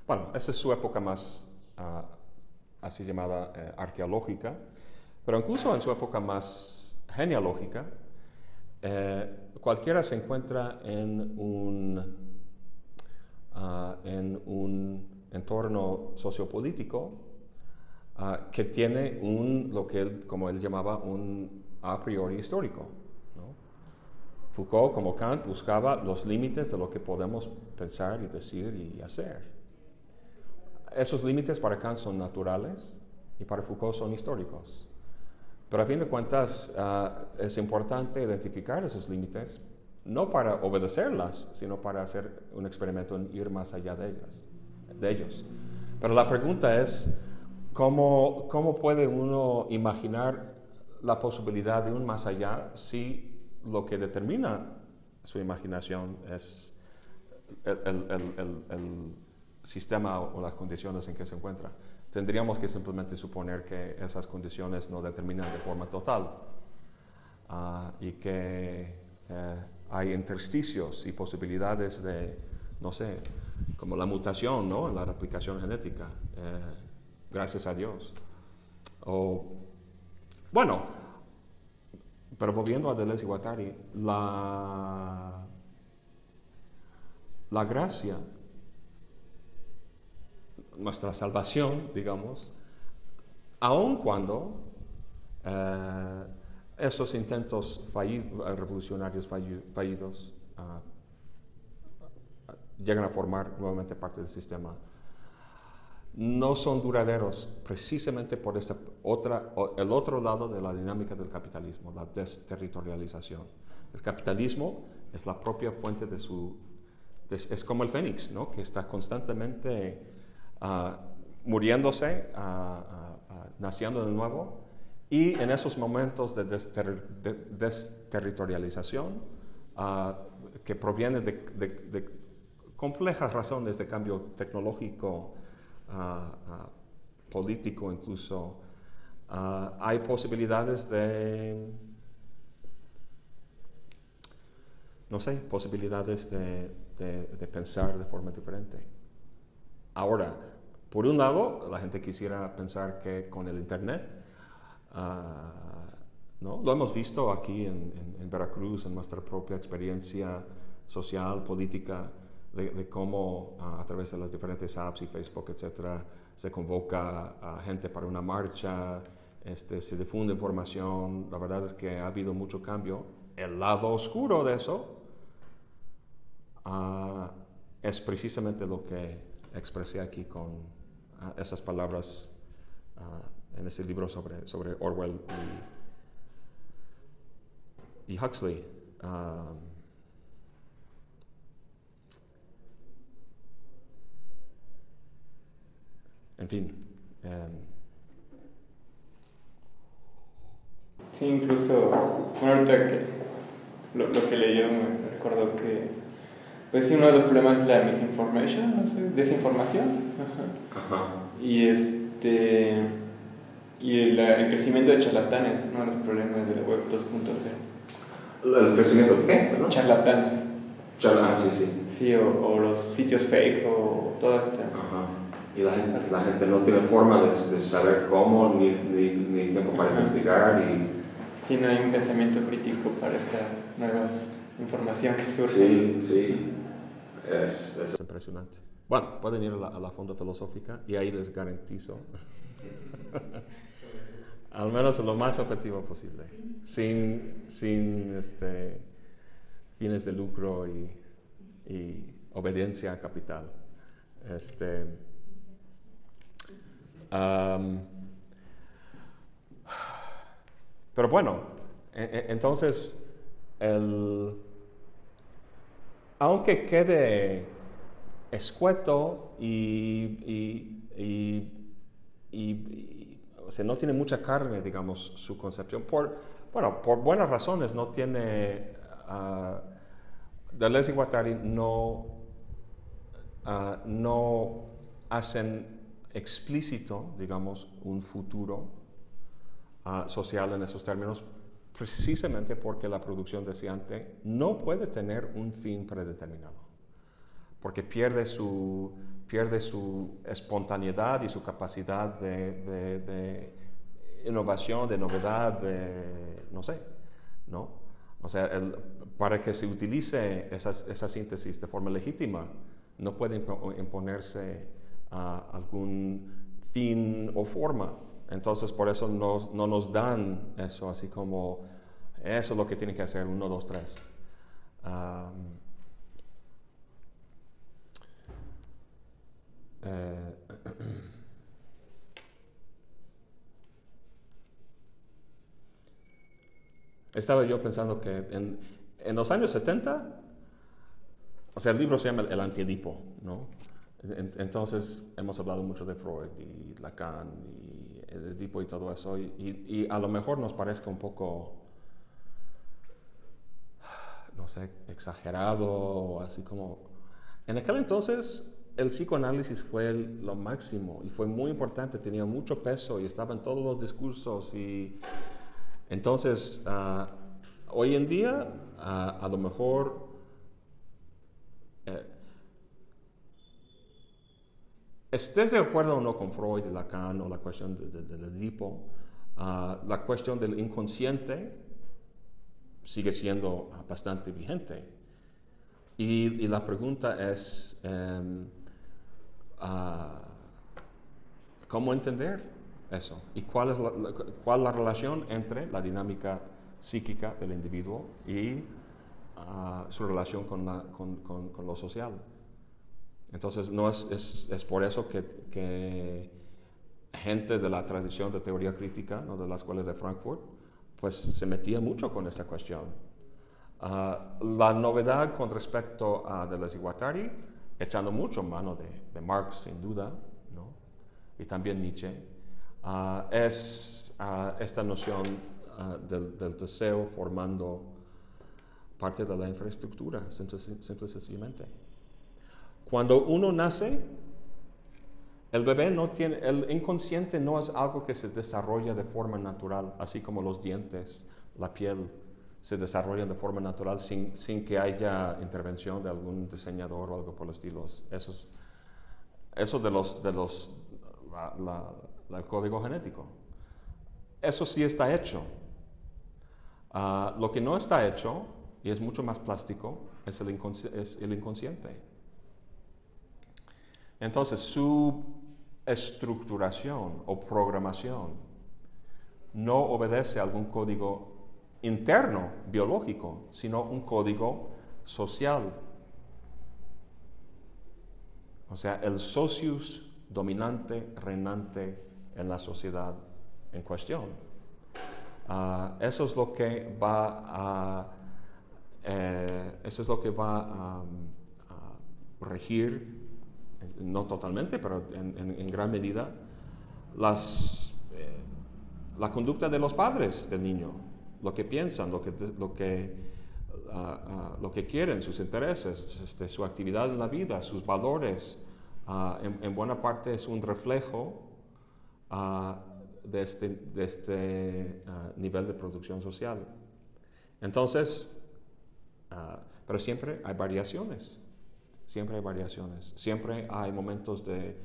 bueno, esa es su época más ah, así llamada eh, arqueológica, pero incluso en su época más genealógica, eh, cualquiera se encuentra en un, ah, en un entorno sociopolítico Ah, que tiene un, lo que él, como él llamaba, un a priori histórico. Foucault, como Kant, buscaba los límites de lo que podemos pensar y decir y hacer. Esos límites para Kant son naturales y para Foucault son históricos. Pero a fin de cuentas ah, es importante identificar esos límites, no para obedecerlas, sino para hacer un experimento en ir más allá de ellas, de ellos. Pero la pregunta es, ¿Cómo, ¿Cómo puede uno imaginar la posibilidad de un más allá si lo que determina su imaginación es el, sistema o las condiciones en que se encuentra? Tendríamos que simplemente suponer que esas condiciones no determinan de forma total ah, y que eh, hay intersticios y posibilidades de, no sé, como la mutación, ¿no? La replicación genética. Eh, gracias a Dios. O, bueno, pero volviendo a Deleuze y Guattari, la, la gracia, nuestra salvación, digamos, aun cuando eh, esos intentos revolucionarios fallidos ah, llegan a formar nuevamente parte del sistema no son duraderos precisamente por esta otra, el otro lado de la dinámica del capitalismo, la desterritorialización. El capitalismo es la propia fuente de su... es como el fénix, ¿no? que está constantemente ah, muriéndose, uh, naciendo de nuevo, y en esos momentos de, desterritorialización, que provienen de, de complejas razones de cambio tecnológico, político incluso, hay posibilidades de, no sé, posibilidades de, pensar de forma diferente. Ahora, por un lado, la gente quisiera pensar que con el Internet ¿no? Lo hemos visto aquí en, en, Veracruz, en nuestra propia experiencia social, política, de, cómo a través de las diferentes apps y Facebook, etcétera, se convoca a gente para una marcha, este, se difunde información. La verdad es que ha habido mucho cambio. El lado oscuro de eso uh, es precisamente lo que expresé aquí con uh, esas palabras uh, en ese libro sobre, sobre Orwell y, Huxley. En fin. Um, Sí, incluso, bueno, ahorita que lo, lo que leí me recordó que pues sí, uno de los problemas es la misinformation, no sé, desinformación. Ajá. Y este y el, el, crecimiento de charlatanes, uno de los problemas de la web 2.0. ¿El crecimiento de qué? ¿no? Charlatanes. ah, sí, sí. Sí, o, o, los sitios fake o toda esta. Ajá. Y la gente, la gente no tiene forma de, de saber cómo, ni, ni, ni tiempo para investigar. Y... Sí, no hay un pensamiento crítico para estas nuevas información que surge. Sí, sí. Es, es impresionante. Bueno, pueden ir a la, a la Fonda Filosófica y ahí les garantizo, al menos lo más objetivo posible, sin, sin este, fines de lucro y, y obediencia a capital. Este, pero bueno, e, e, entonces el aunque quede escueto y, o sea, no tiene mucha carne, digamos, su concepción, por, bueno, por buenas razones no tiene, uh, Deleuze y Guattari no, ah, no hacen explícito, digamos, un futuro ah, social en esos términos, precisamente porque la producción deseante no puede tener un fin predeterminado, porque pierde su, pierde su espontaneidad y su capacidad de, innovación, de novedad, de, no sé, ¿no? O sea, para que se utilice esa, esa, síntesis de forma legítima, no puede imponerse a algún fin o forma entonces, por eso no nos dan eso, así como, eso es lo que tiene que hacer, uno, dos, tres. Eh, estaba yo pensando que en, en, los años 70, o sea, el libro se llama El Antiedipo, ¿no? Entonces, hemos hablado mucho de Freud y Lacan y el tipo y todo eso, y, a lo mejor nos parezca un poco, no sé, exagerado, así como... En aquel entonces el psicoanálisis fue lo máximo y fue muy importante, tenía mucho peso y estaba en todos los discursos y entonces ah, hoy en día ah, a lo mejor eh, estés de acuerdo o no con Freud Lacan o la cuestión del Edipo, ah, la cuestión del inconsciente sigue siendo bastante vigente. Y, la pregunta es, em, ah, ¿cómo entender eso? ¿Y cuál es la, cuál la relación entre la dinámica psíquica del individuo y ah, su relación con, con lo social? Entonces, no es, es, por eso que, gente de la tradición de teoría crítica, ¿no? de la escuela de Frankfurt, pues se metía mucho con esta cuestión. Ah, la novedad con respecto a Deleuze y Guattari, echando mucho mano de, Marx, sin duda, ¿no? y también Nietzsche, ah, es ah, esta noción del, del, deseo formando parte de la infraestructura, simple, simple sencillamente. Cuando uno nace, el bebé no tiene, el inconsciente no es algo que se desarrolla de forma natural, así como los dientes, la piel se desarrollan de forma natural sin, que haya intervención de algún diseñador o algo por el estilo. Eso, es, eso de los, de los, el código genético. Eso sí está hecho. Ah, lo que no está hecho, y es mucho más plástico, es el, es el inconsciente. Entonces, su estructuración o programación no obedece a algún código interno biológico, sino un código social. O sea, el socius dominante, reinante en la sociedad en cuestión. Ah, eso es lo que va a, eh, eso es lo que va a, regir, no totalmente, pero en, gran medida, las, eh, la conducta de los padres del niño, lo que piensan, lo que, lo que, ah, ah, lo que quieren, sus intereses, este, su actividad en la vida, sus valores, en, buena parte es un reflejo de este, de este ah, nivel de producción social. Entonces, ah, pero siempre hay variaciones, siempre hay variaciones, siempre hay momentos de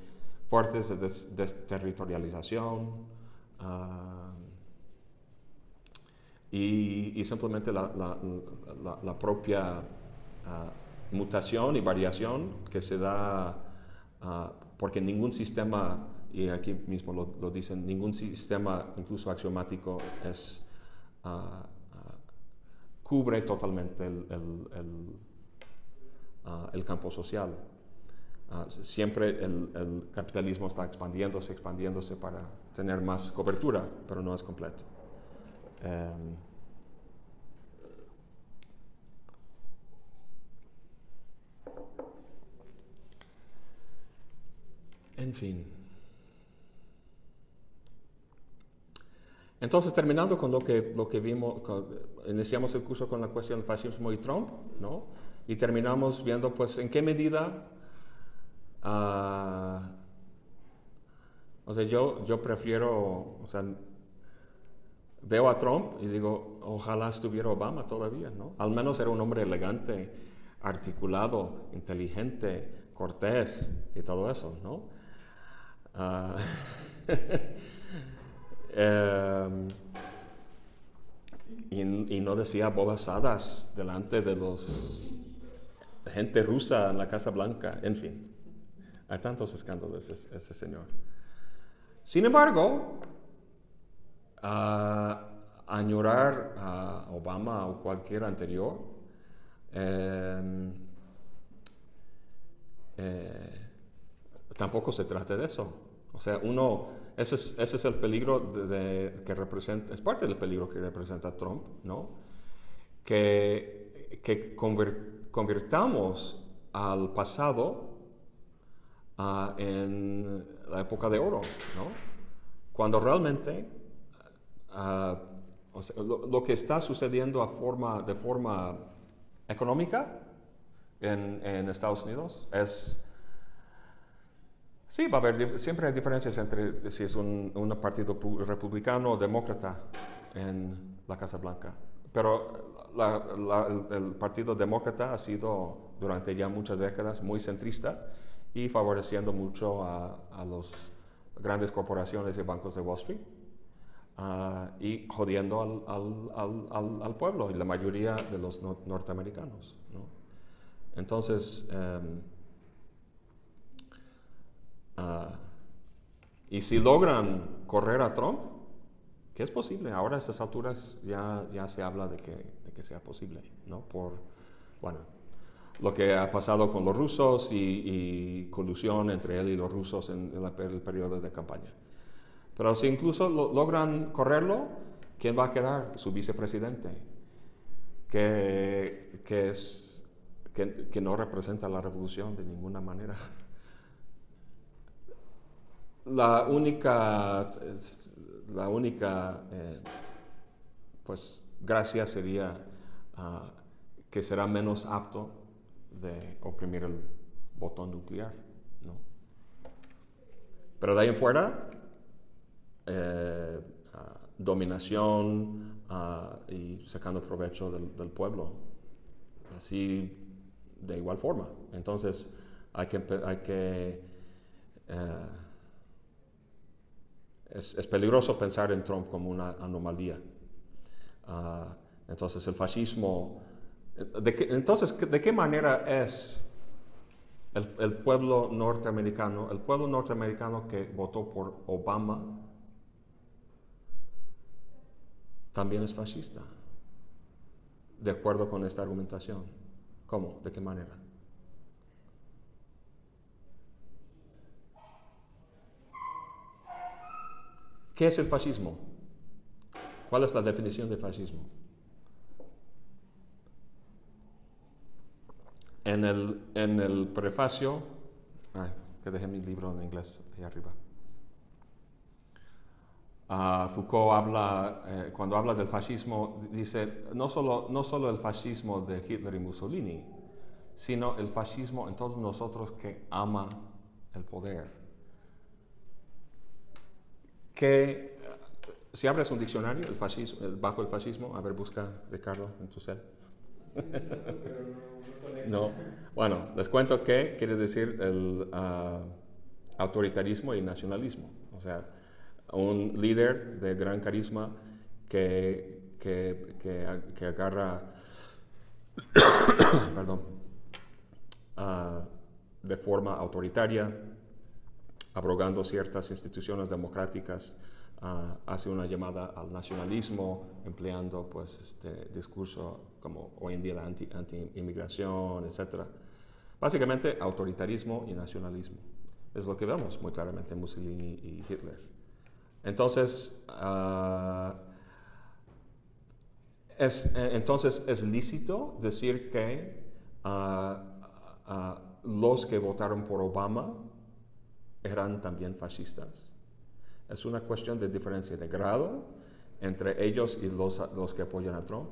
fuertes de desterritorialización ah, y, simplemente la, propia mutación y variación que se da porque ningún sistema y aquí mismo lo, dicen, ningún sistema, incluso axiomático, es, ah, ah, cubre totalmente el, ah, campo social. siempre el, capitalismo está expandiéndose, expandiéndose para tener más cobertura, pero no es completo. Em, en fin. Entonces, terminando con lo que, lo que vimos, iniciamos el curso con la cuestión del fascismo y Trump, ¿no? Y terminamos viendo, pues, en qué medida, uh, o sea, yo, yo prefiero, o sea, veo a Trump y digo, ojalá estuviera Obama todavía, ¿no? Al menos era un hombre elegante, articulado, inteligente, cortés y todo eso, ¿no? Uh, Em, y, no decía bobasadas delante de los gente rusa en la Casa Blanca, en fin. Hay tantos escándalos ese, ese señor. Sin embargo, a añorar a Obama o cualquier anterior, em, eh, tampoco se trata de eso. O sea, uno ese es, ese es el peligro de, que representa, es parte del peligro que representa Trump, ¿no? Que, que convirtamos al pasado uh, en la época de oro, ¿no? Cuando realmente uh, o sea, lo, lo, que está sucediendo a forma, de forma económica en, en Estados Unidos es Sí, va a haber, siempre hay diferencias entre si es un, partido republicano o demócrata en la Casa Blanca. Pero el, Partido Demócrata ha sido durante ya muchas décadas muy centrista y favoreciendo mucho a, a las grandes corporaciones y bancos de Wall Street ah, y jodiendo al, al, al, pueblo y la mayoría de los norteamericanos. ¿no? Entonces, em, Ah, y si logran correr a Trump, que es posible, ahora a estas alturas ya, ya se habla de que, que sea posible, ¿no? Por, bueno, lo que ha pasado con los rusos y, colusión entre él y los rusos en, el, periodo de campaña. Pero si incluso logran correrlo, ¿quién va a quedar? Su vicepresidente, que, que, es, que, que no representa la revolución de ninguna manera. La única, la única eh, pues, gracia sería ah, que será menos apto de oprimir el botón nuclear. ¿no? Pero de ahí en fuera, ah, dominación ah, y sacando provecho del, pueblo, así de igual forma. Entonces hay que, hay que eh, es, peligroso pensar en Trump como una anomalía. Ah, Entonces el fascismo, ¿de entonces, ¿de qué manera es el, el, pueblo norteamericano, el pueblo norteamericano que votó por Obama, también es fascista? De acuerdo con esta argumentación. ¿Cómo? ¿De qué manera? ¿Qué es el fascismo? ¿Cuál es la definición de fascismo? En el, en el prefacio, que dejé mi libro en inglés ahí arriba. Uh, Foucault habla, eh, cuando habla del fascismo, dice no solo, no solo el fascismo de Hitler y Mussolini, sino el fascismo en todos nosotros que ama el poder. Que si abres un diccionario el fascismo, bajo el fascismo, a ver, busca Ricardo en tu cel. no, bueno, les cuento que quiere decir el ah, autoritarismo y nacionalismo. O sea, un líder de gran carisma que, que, que, agarra, perdón, ah, de forma autoritaria, abrogando ciertas instituciones democráticas hace una llamada al nacionalismo, empleando pues este discurso como hoy en día la anti-inmigración, etc. Básicamente autoritarismo y nacionalismo. Es lo que vemos muy claramente en Mussolini y Hitler. Entonces, ah, es, eh, entonces es lícito decir que ah, ah, los que votaron por Obama eran también fascistas. Es una cuestión de diferencia de grado entre ellos y los, los que apoyan a Trump,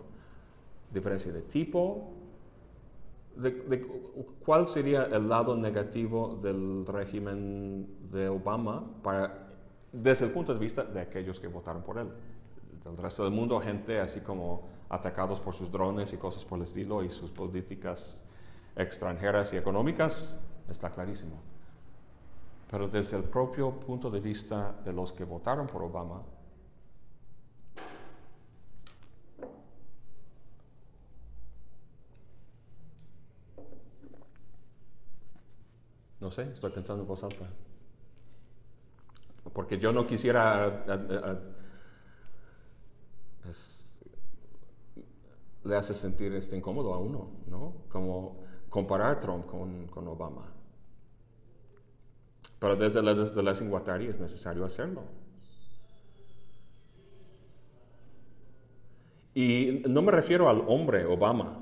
diferencia de tipo. De, ¿Cuál sería el lado negativo del régimen de Obama para, desde el punto de vista de aquellos que votaron por él? Del resto del mundo, gente así como atacados por sus drones y cosas por el estilo y sus políticas extranjeras y económicas, está clarísimo. Pero desde el propio punto de vista de los que votaron por Obama, no sé, estoy pensando en voz alta. Porque yo no quisiera... le hace sentir este incómodo a uno, ¿no? Como comparar Trump con, con Obama. Pero desde la, desde la es necesario hacerlo. Y no me refiero al hombre Obama,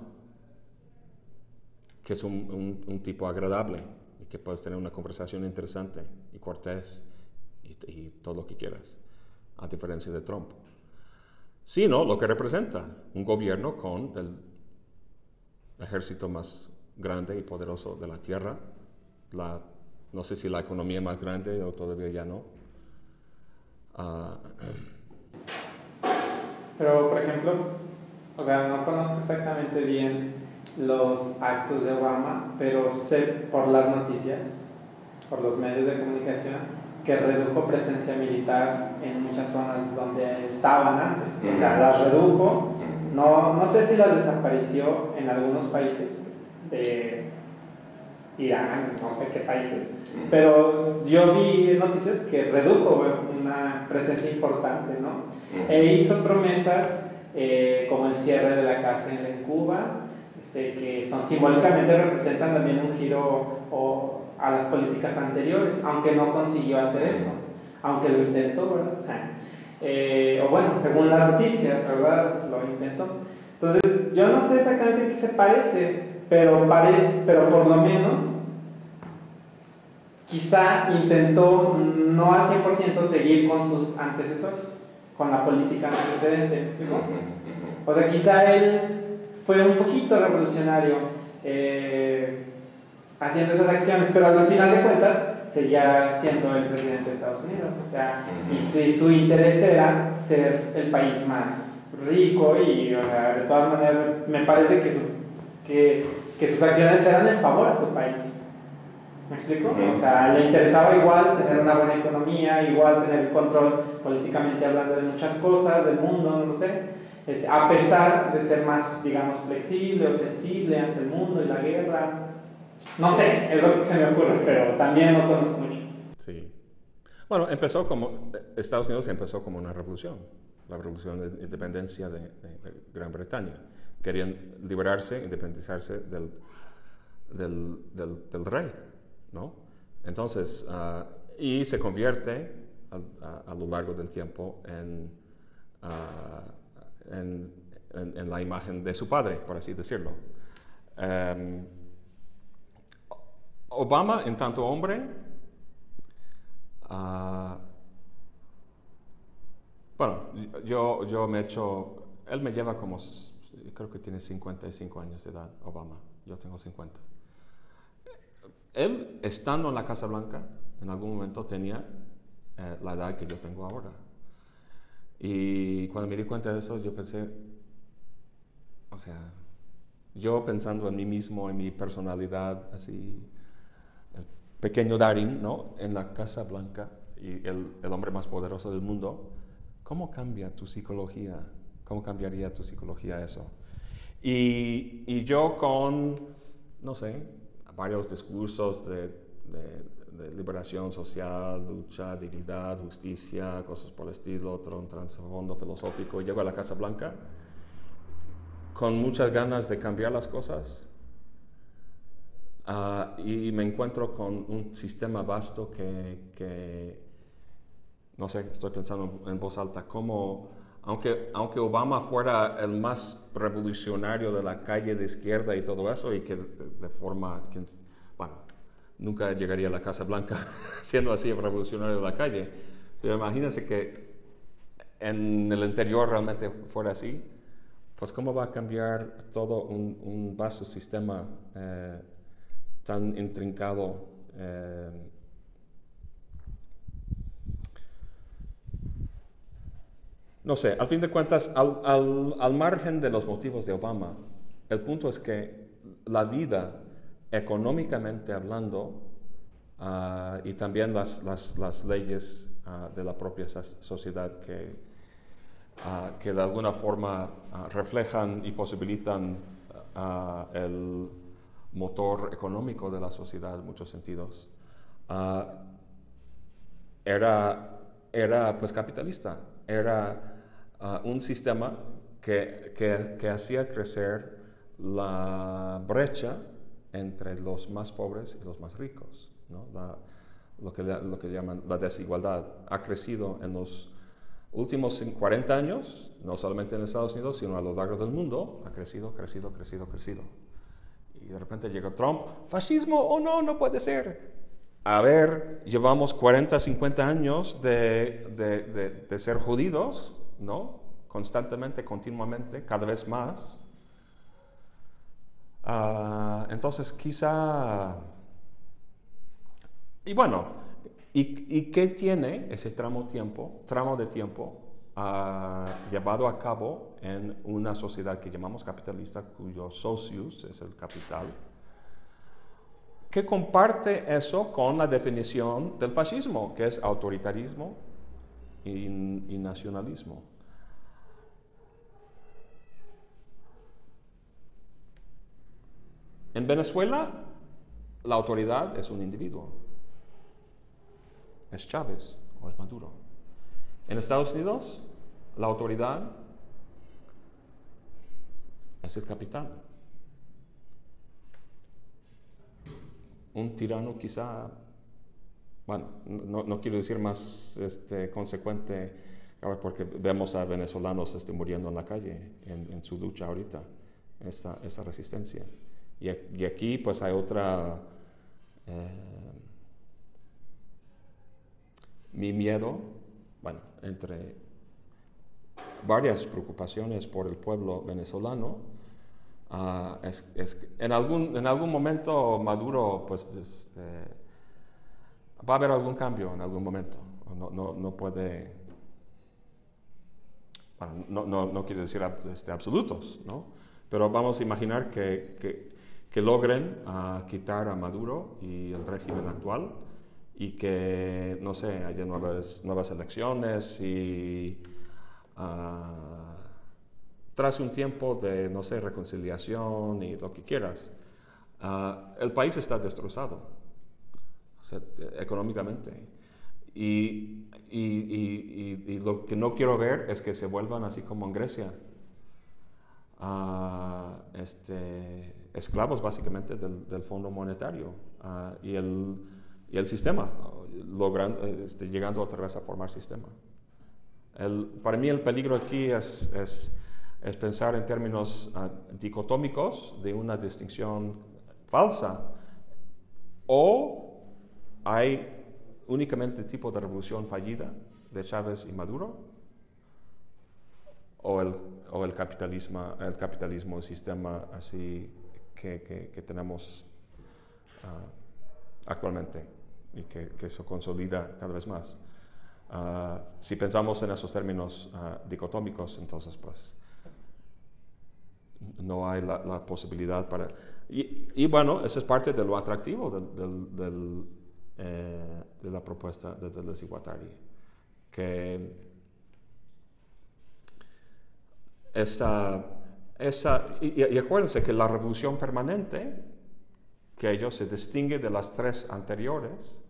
que es un, tipo agradable y que puedes tener una conversación interesante y cortés y, y, todo lo que quieras, a diferencia de Trump. Sino lo que representa un gobierno con el ejército más grande y poderoso de la tierra, la no sé si la economía más grande o todavía ya no. Ah, Pero, por ejemplo, o sea, no conozco exactamente bien los actos de Obama, pero sé por las noticias, por los medios de comunicación, que redujo presencia militar en muchas zonas donde estaban antes. O sea, las redujo. No, no sé si las desapareció en algunos países de Irán, no sé qué países. Pero yo vi noticias que redujo una presencia importante, ¿no? E hizo promesas eh, como el cierre de la cárcel en Cuba, este, que son simbólicamente representan también un giro o, a las políticas anteriores, aunque no consiguió hacer eso, aunque lo intentó, ¿verdad? Eh, o bueno, según las noticias, ¿verdad? Lo intentó. Entonces, yo no sé exactamente qué se parece, pero, parece, pero por lo menos quizá intentó no al 100% seguir con sus antecesores, con la política antecedente, O sea, quizá él fue un poquito revolucionario eh, haciendo esas acciones, pero al final de cuentas seguía siendo el presidente de Estados Unidos, o sea, y si su interés era ser el país más rico y, o sea, de todas maneras, me parece que su que, que sus acciones eran en favor a su país. ¿Me explico? O sea, le interesaba igual tener una buena economía, igual tener control políticamente hablando de muchas cosas, del mundo, no sé. este, a pesar de ser más, digamos, flexible o sensible ante el mundo y la guerra. No sé, es lo que se me ocurre, pero también no conozco mucho. Sí. Bueno, empezó como, Estados Unidos empezó como una revolución, la revolución de independencia de, Gran Bretaña. Querían liberarse, independizarse del, del, del, rey, ¿no? Entonces, uh, y se convierte a, a, lo largo del tiempo en, uh, en, en, la imagen de su padre, por así decirlo. Um, Obama, en tanto hombre, uh, bueno, yo, yo me he hecho, él me lleva como, creo que tiene 55 años de edad, Obama, yo tengo 50. Él, estando en la Casa Blanca, en algún momento tenía eh, la edad que yo tengo ahora. Y cuando me di cuenta de eso, yo pensé, o sea, yo pensando en mí mismo, en mi personalidad, así, el pequeño Darin, ¿no? En la Casa Blanca y el, el hombre más poderoso del mundo, ¿cómo cambia tu psicología? ¿Cómo cambiaría tu psicología eso? Y, y yo con, no sé, varios discursos de, de, liberación social, lucha, dignidad, justicia, cosas por el estilo, otro trasfondo filosófico. Llego a la Casa Blanca con muchas ganas de cambiar las cosas uh, y me encuentro con un sistema vasto que, que, no sé, estoy pensando en voz alta, cómo aunque, aunque Obama fuera el más revolucionario de la calle de izquierda y todo eso, y que de, forma, bueno, nunca llegaría a la Casa Blanca siendo así revolucionario de la calle, pero imagínense que en el interior realmente fuera así, pues cómo va a cambiar todo un, un vasto sistema eh, tan intrincado. Eh, No sé, al fin de cuentas, al, margen de los motivos de Obama, el punto es que la vida, económicamente hablando, ah, y también las, leyes ah, de la propia sociedad que, ah, que de alguna forma reflejan y posibilitan el motor económico de la sociedad en muchos sentidos, era, era pues capitalista, era un sistema que, que, hacía crecer la brecha entre los más pobres y los más ricos. ¿no? lo, que, lo que llaman la desigualdad ha crecido en los últimos 40 años, no solamente en Estados Unidos, sino a lo largo del mundo, ha crecido, crecido, crecido, crecido. Y de repente llega Trump, fascismo, oh no, no puede ser. A ver, llevamos 40, 50 años de, de, de, de ser jodidos, ¿no? Constantemente, continuamente, cada vez más. Ah, entonces, quizá... Y bueno, ¿y, qué tiene ese tramo, tiempo, tramo de tiempo ah, llevado a cabo en una sociedad que llamamos capitalista, cuyo socius es el capital? que comparte eso con la definición del fascismo, que es autoritarismo, y, nacionalismo. En Venezuela, la autoridad es un individuo. Es Chávez o es Maduro. En Estados Unidos, la autoridad es el capitán. Un tirano quizá bueno, no, quiero decir más este, consecuente, porque vemos a venezolanos este, muriendo en la calle en, su lucha ahorita, esta, resistencia. Y, aquí pues hay otra, eh, mi miedo, bueno, entre varias preocupaciones por el pueblo venezolano, ah, es, en, algún, en algún momento Maduro pues... Eh, va a haber algún cambio en algún momento. No, no, no puede, bueno, no, no, no quiere decir este, absolutos, ¿no? Pero vamos a imaginar que, que, que logren uh, quitar a Maduro y el régimen actual y que, no sé, haya nuevas, nuevas elecciones y uh, tras un tiempo de, no sé, reconciliación y lo que quieras, ah, el país está destrozado económicamente. Y, lo que no quiero ver es que se vuelvan así como en Grecia, ah, este, esclavos básicamente del, Fondo Monetario ah, y, el, y, el, sistema, logrando, este, llegando otra vez a formar sistema. El, para mí el peligro aquí es, es, es pensar en términos uh, dicotómicos de una distinción falsa o hay únicamente tipo de revolución fallida de Chávez y Maduro o el, o el capitalismo, el capitalismo, el sistema así que, que, tenemos uh, actualmente y que, que se consolida cada vez más. Ah, si pensamos en esos términos ah, dicotómicos, entonces pues no hay la, posibilidad para... Y, bueno, eso es parte de lo atractivo del, eh, de la propuesta de Deleuze y Guattari, que esa, esa, y, y, acuérdense que la revolución permanente, que ellos se distingue de las tres anteriores,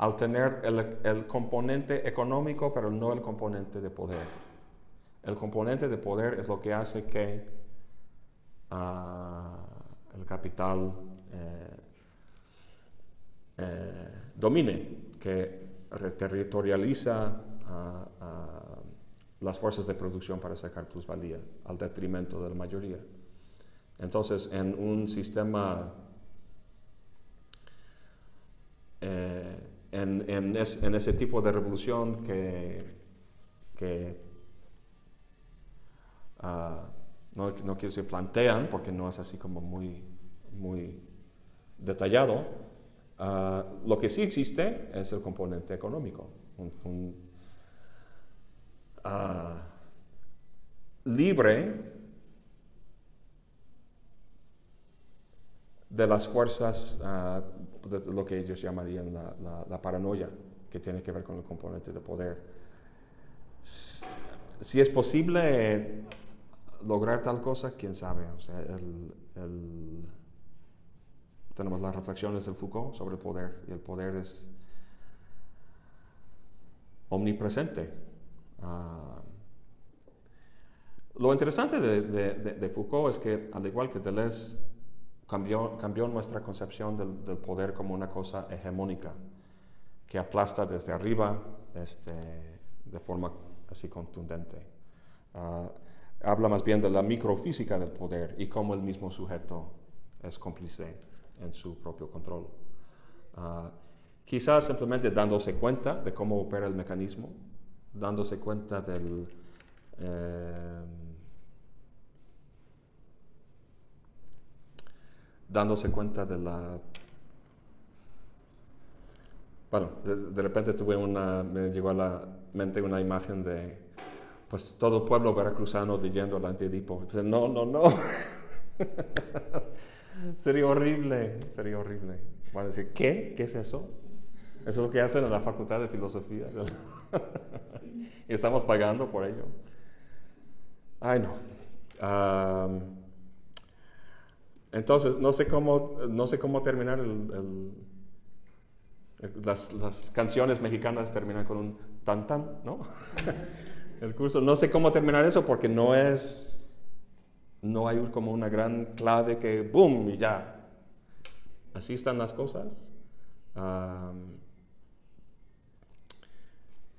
al tener el, componente económico, pero no el componente de poder. El componente de poder es lo que hace que ah, el capital eh, eh, domine, que territorializa las fuerzas de producción para sacar plusvalía al detrimento de la mayoría. Entonces, en un sistema eh, en, ese tipo de revolución que, ah, no, quiero decir plantean, porque no es así como muy detallado, ah, lo que sí existe es el componente económico. Ah, libre de las fuerzas de lo que ellos llamarían la, paranoia, que tiene que ver con el componente de poder. Si es posible lograr tal cosa, quién sabe. O sea, tenemos las reflexiones del Foucault sobre el poder, y el poder es omnipresente. Ah, lo interesante de, de, Foucault es que, al igual que Deleuze, cambió, nuestra concepción del, poder como una cosa hegemónica, que aplasta desde arriba este, de forma así contundente. Ah, habla más bien de la microfísica del poder y cómo el mismo sujeto es cómplice en su propio control. Ah, quizás simplemente dándose cuenta de cómo opera el mecanismo, dándose cuenta del... Eh, dándose cuenta de la... Bueno, de, repente tuve una, me llegó a la mente una imagen de, pues todo el pueblo veracruzano leyendo el antiedipo. no, no, no. sería horrible, sería horrible. Van a decir, ¿qué? ¿Qué es eso? Eso es lo que hacen en la Facultad de Filosofía. y estamos pagando por ello. Ay, no. Entonces, no sé cómo, no sé cómo terminar el, las, las, canciones mexicanas terminan con un tan tan, ¿no? el curso, no sé cómo terminar eso porque no es, no hay como una gran clave que boom y ya. Así están las cosas.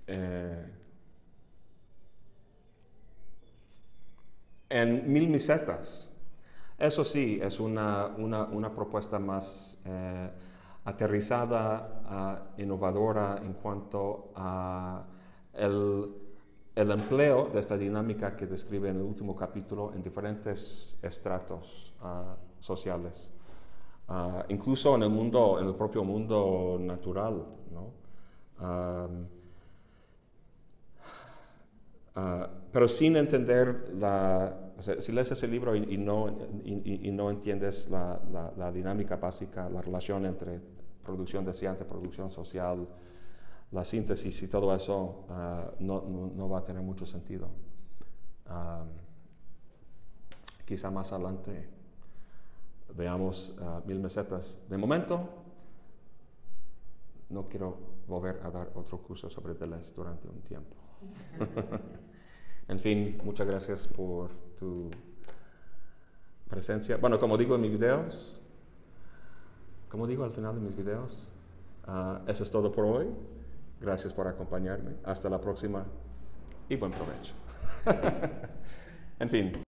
Eh, en mil misetas eso sí, es una, propuesta más eh, aterrizada, ah, innovadora en cuanto a el, empleo de esta dinámica que describe en el último capítulo en diferentes estratos ah, sociales, ah, incluso en el mundo, en el propio mundo natural, pero sin entender la si lees ese libro y, no, y, no, entiendes la, la, dinámica básica, la relación entre producción deseante, producción social, la síntesis y todo eso, ah, no, no, va a tener mucho sentido. Ah, quizá más adelante veamos ah, mil mesetas. De momento, no quiero volver a dar otro curso sobre Deleuze durante un tiempo. en fin, muchas gracias por tu presencia. Bueno, como digo en mis videos, como digo al final de mis videos, eso es todo por hoy. Gracias por acompañarme. Hasta la próxima y buen provecho. en fin.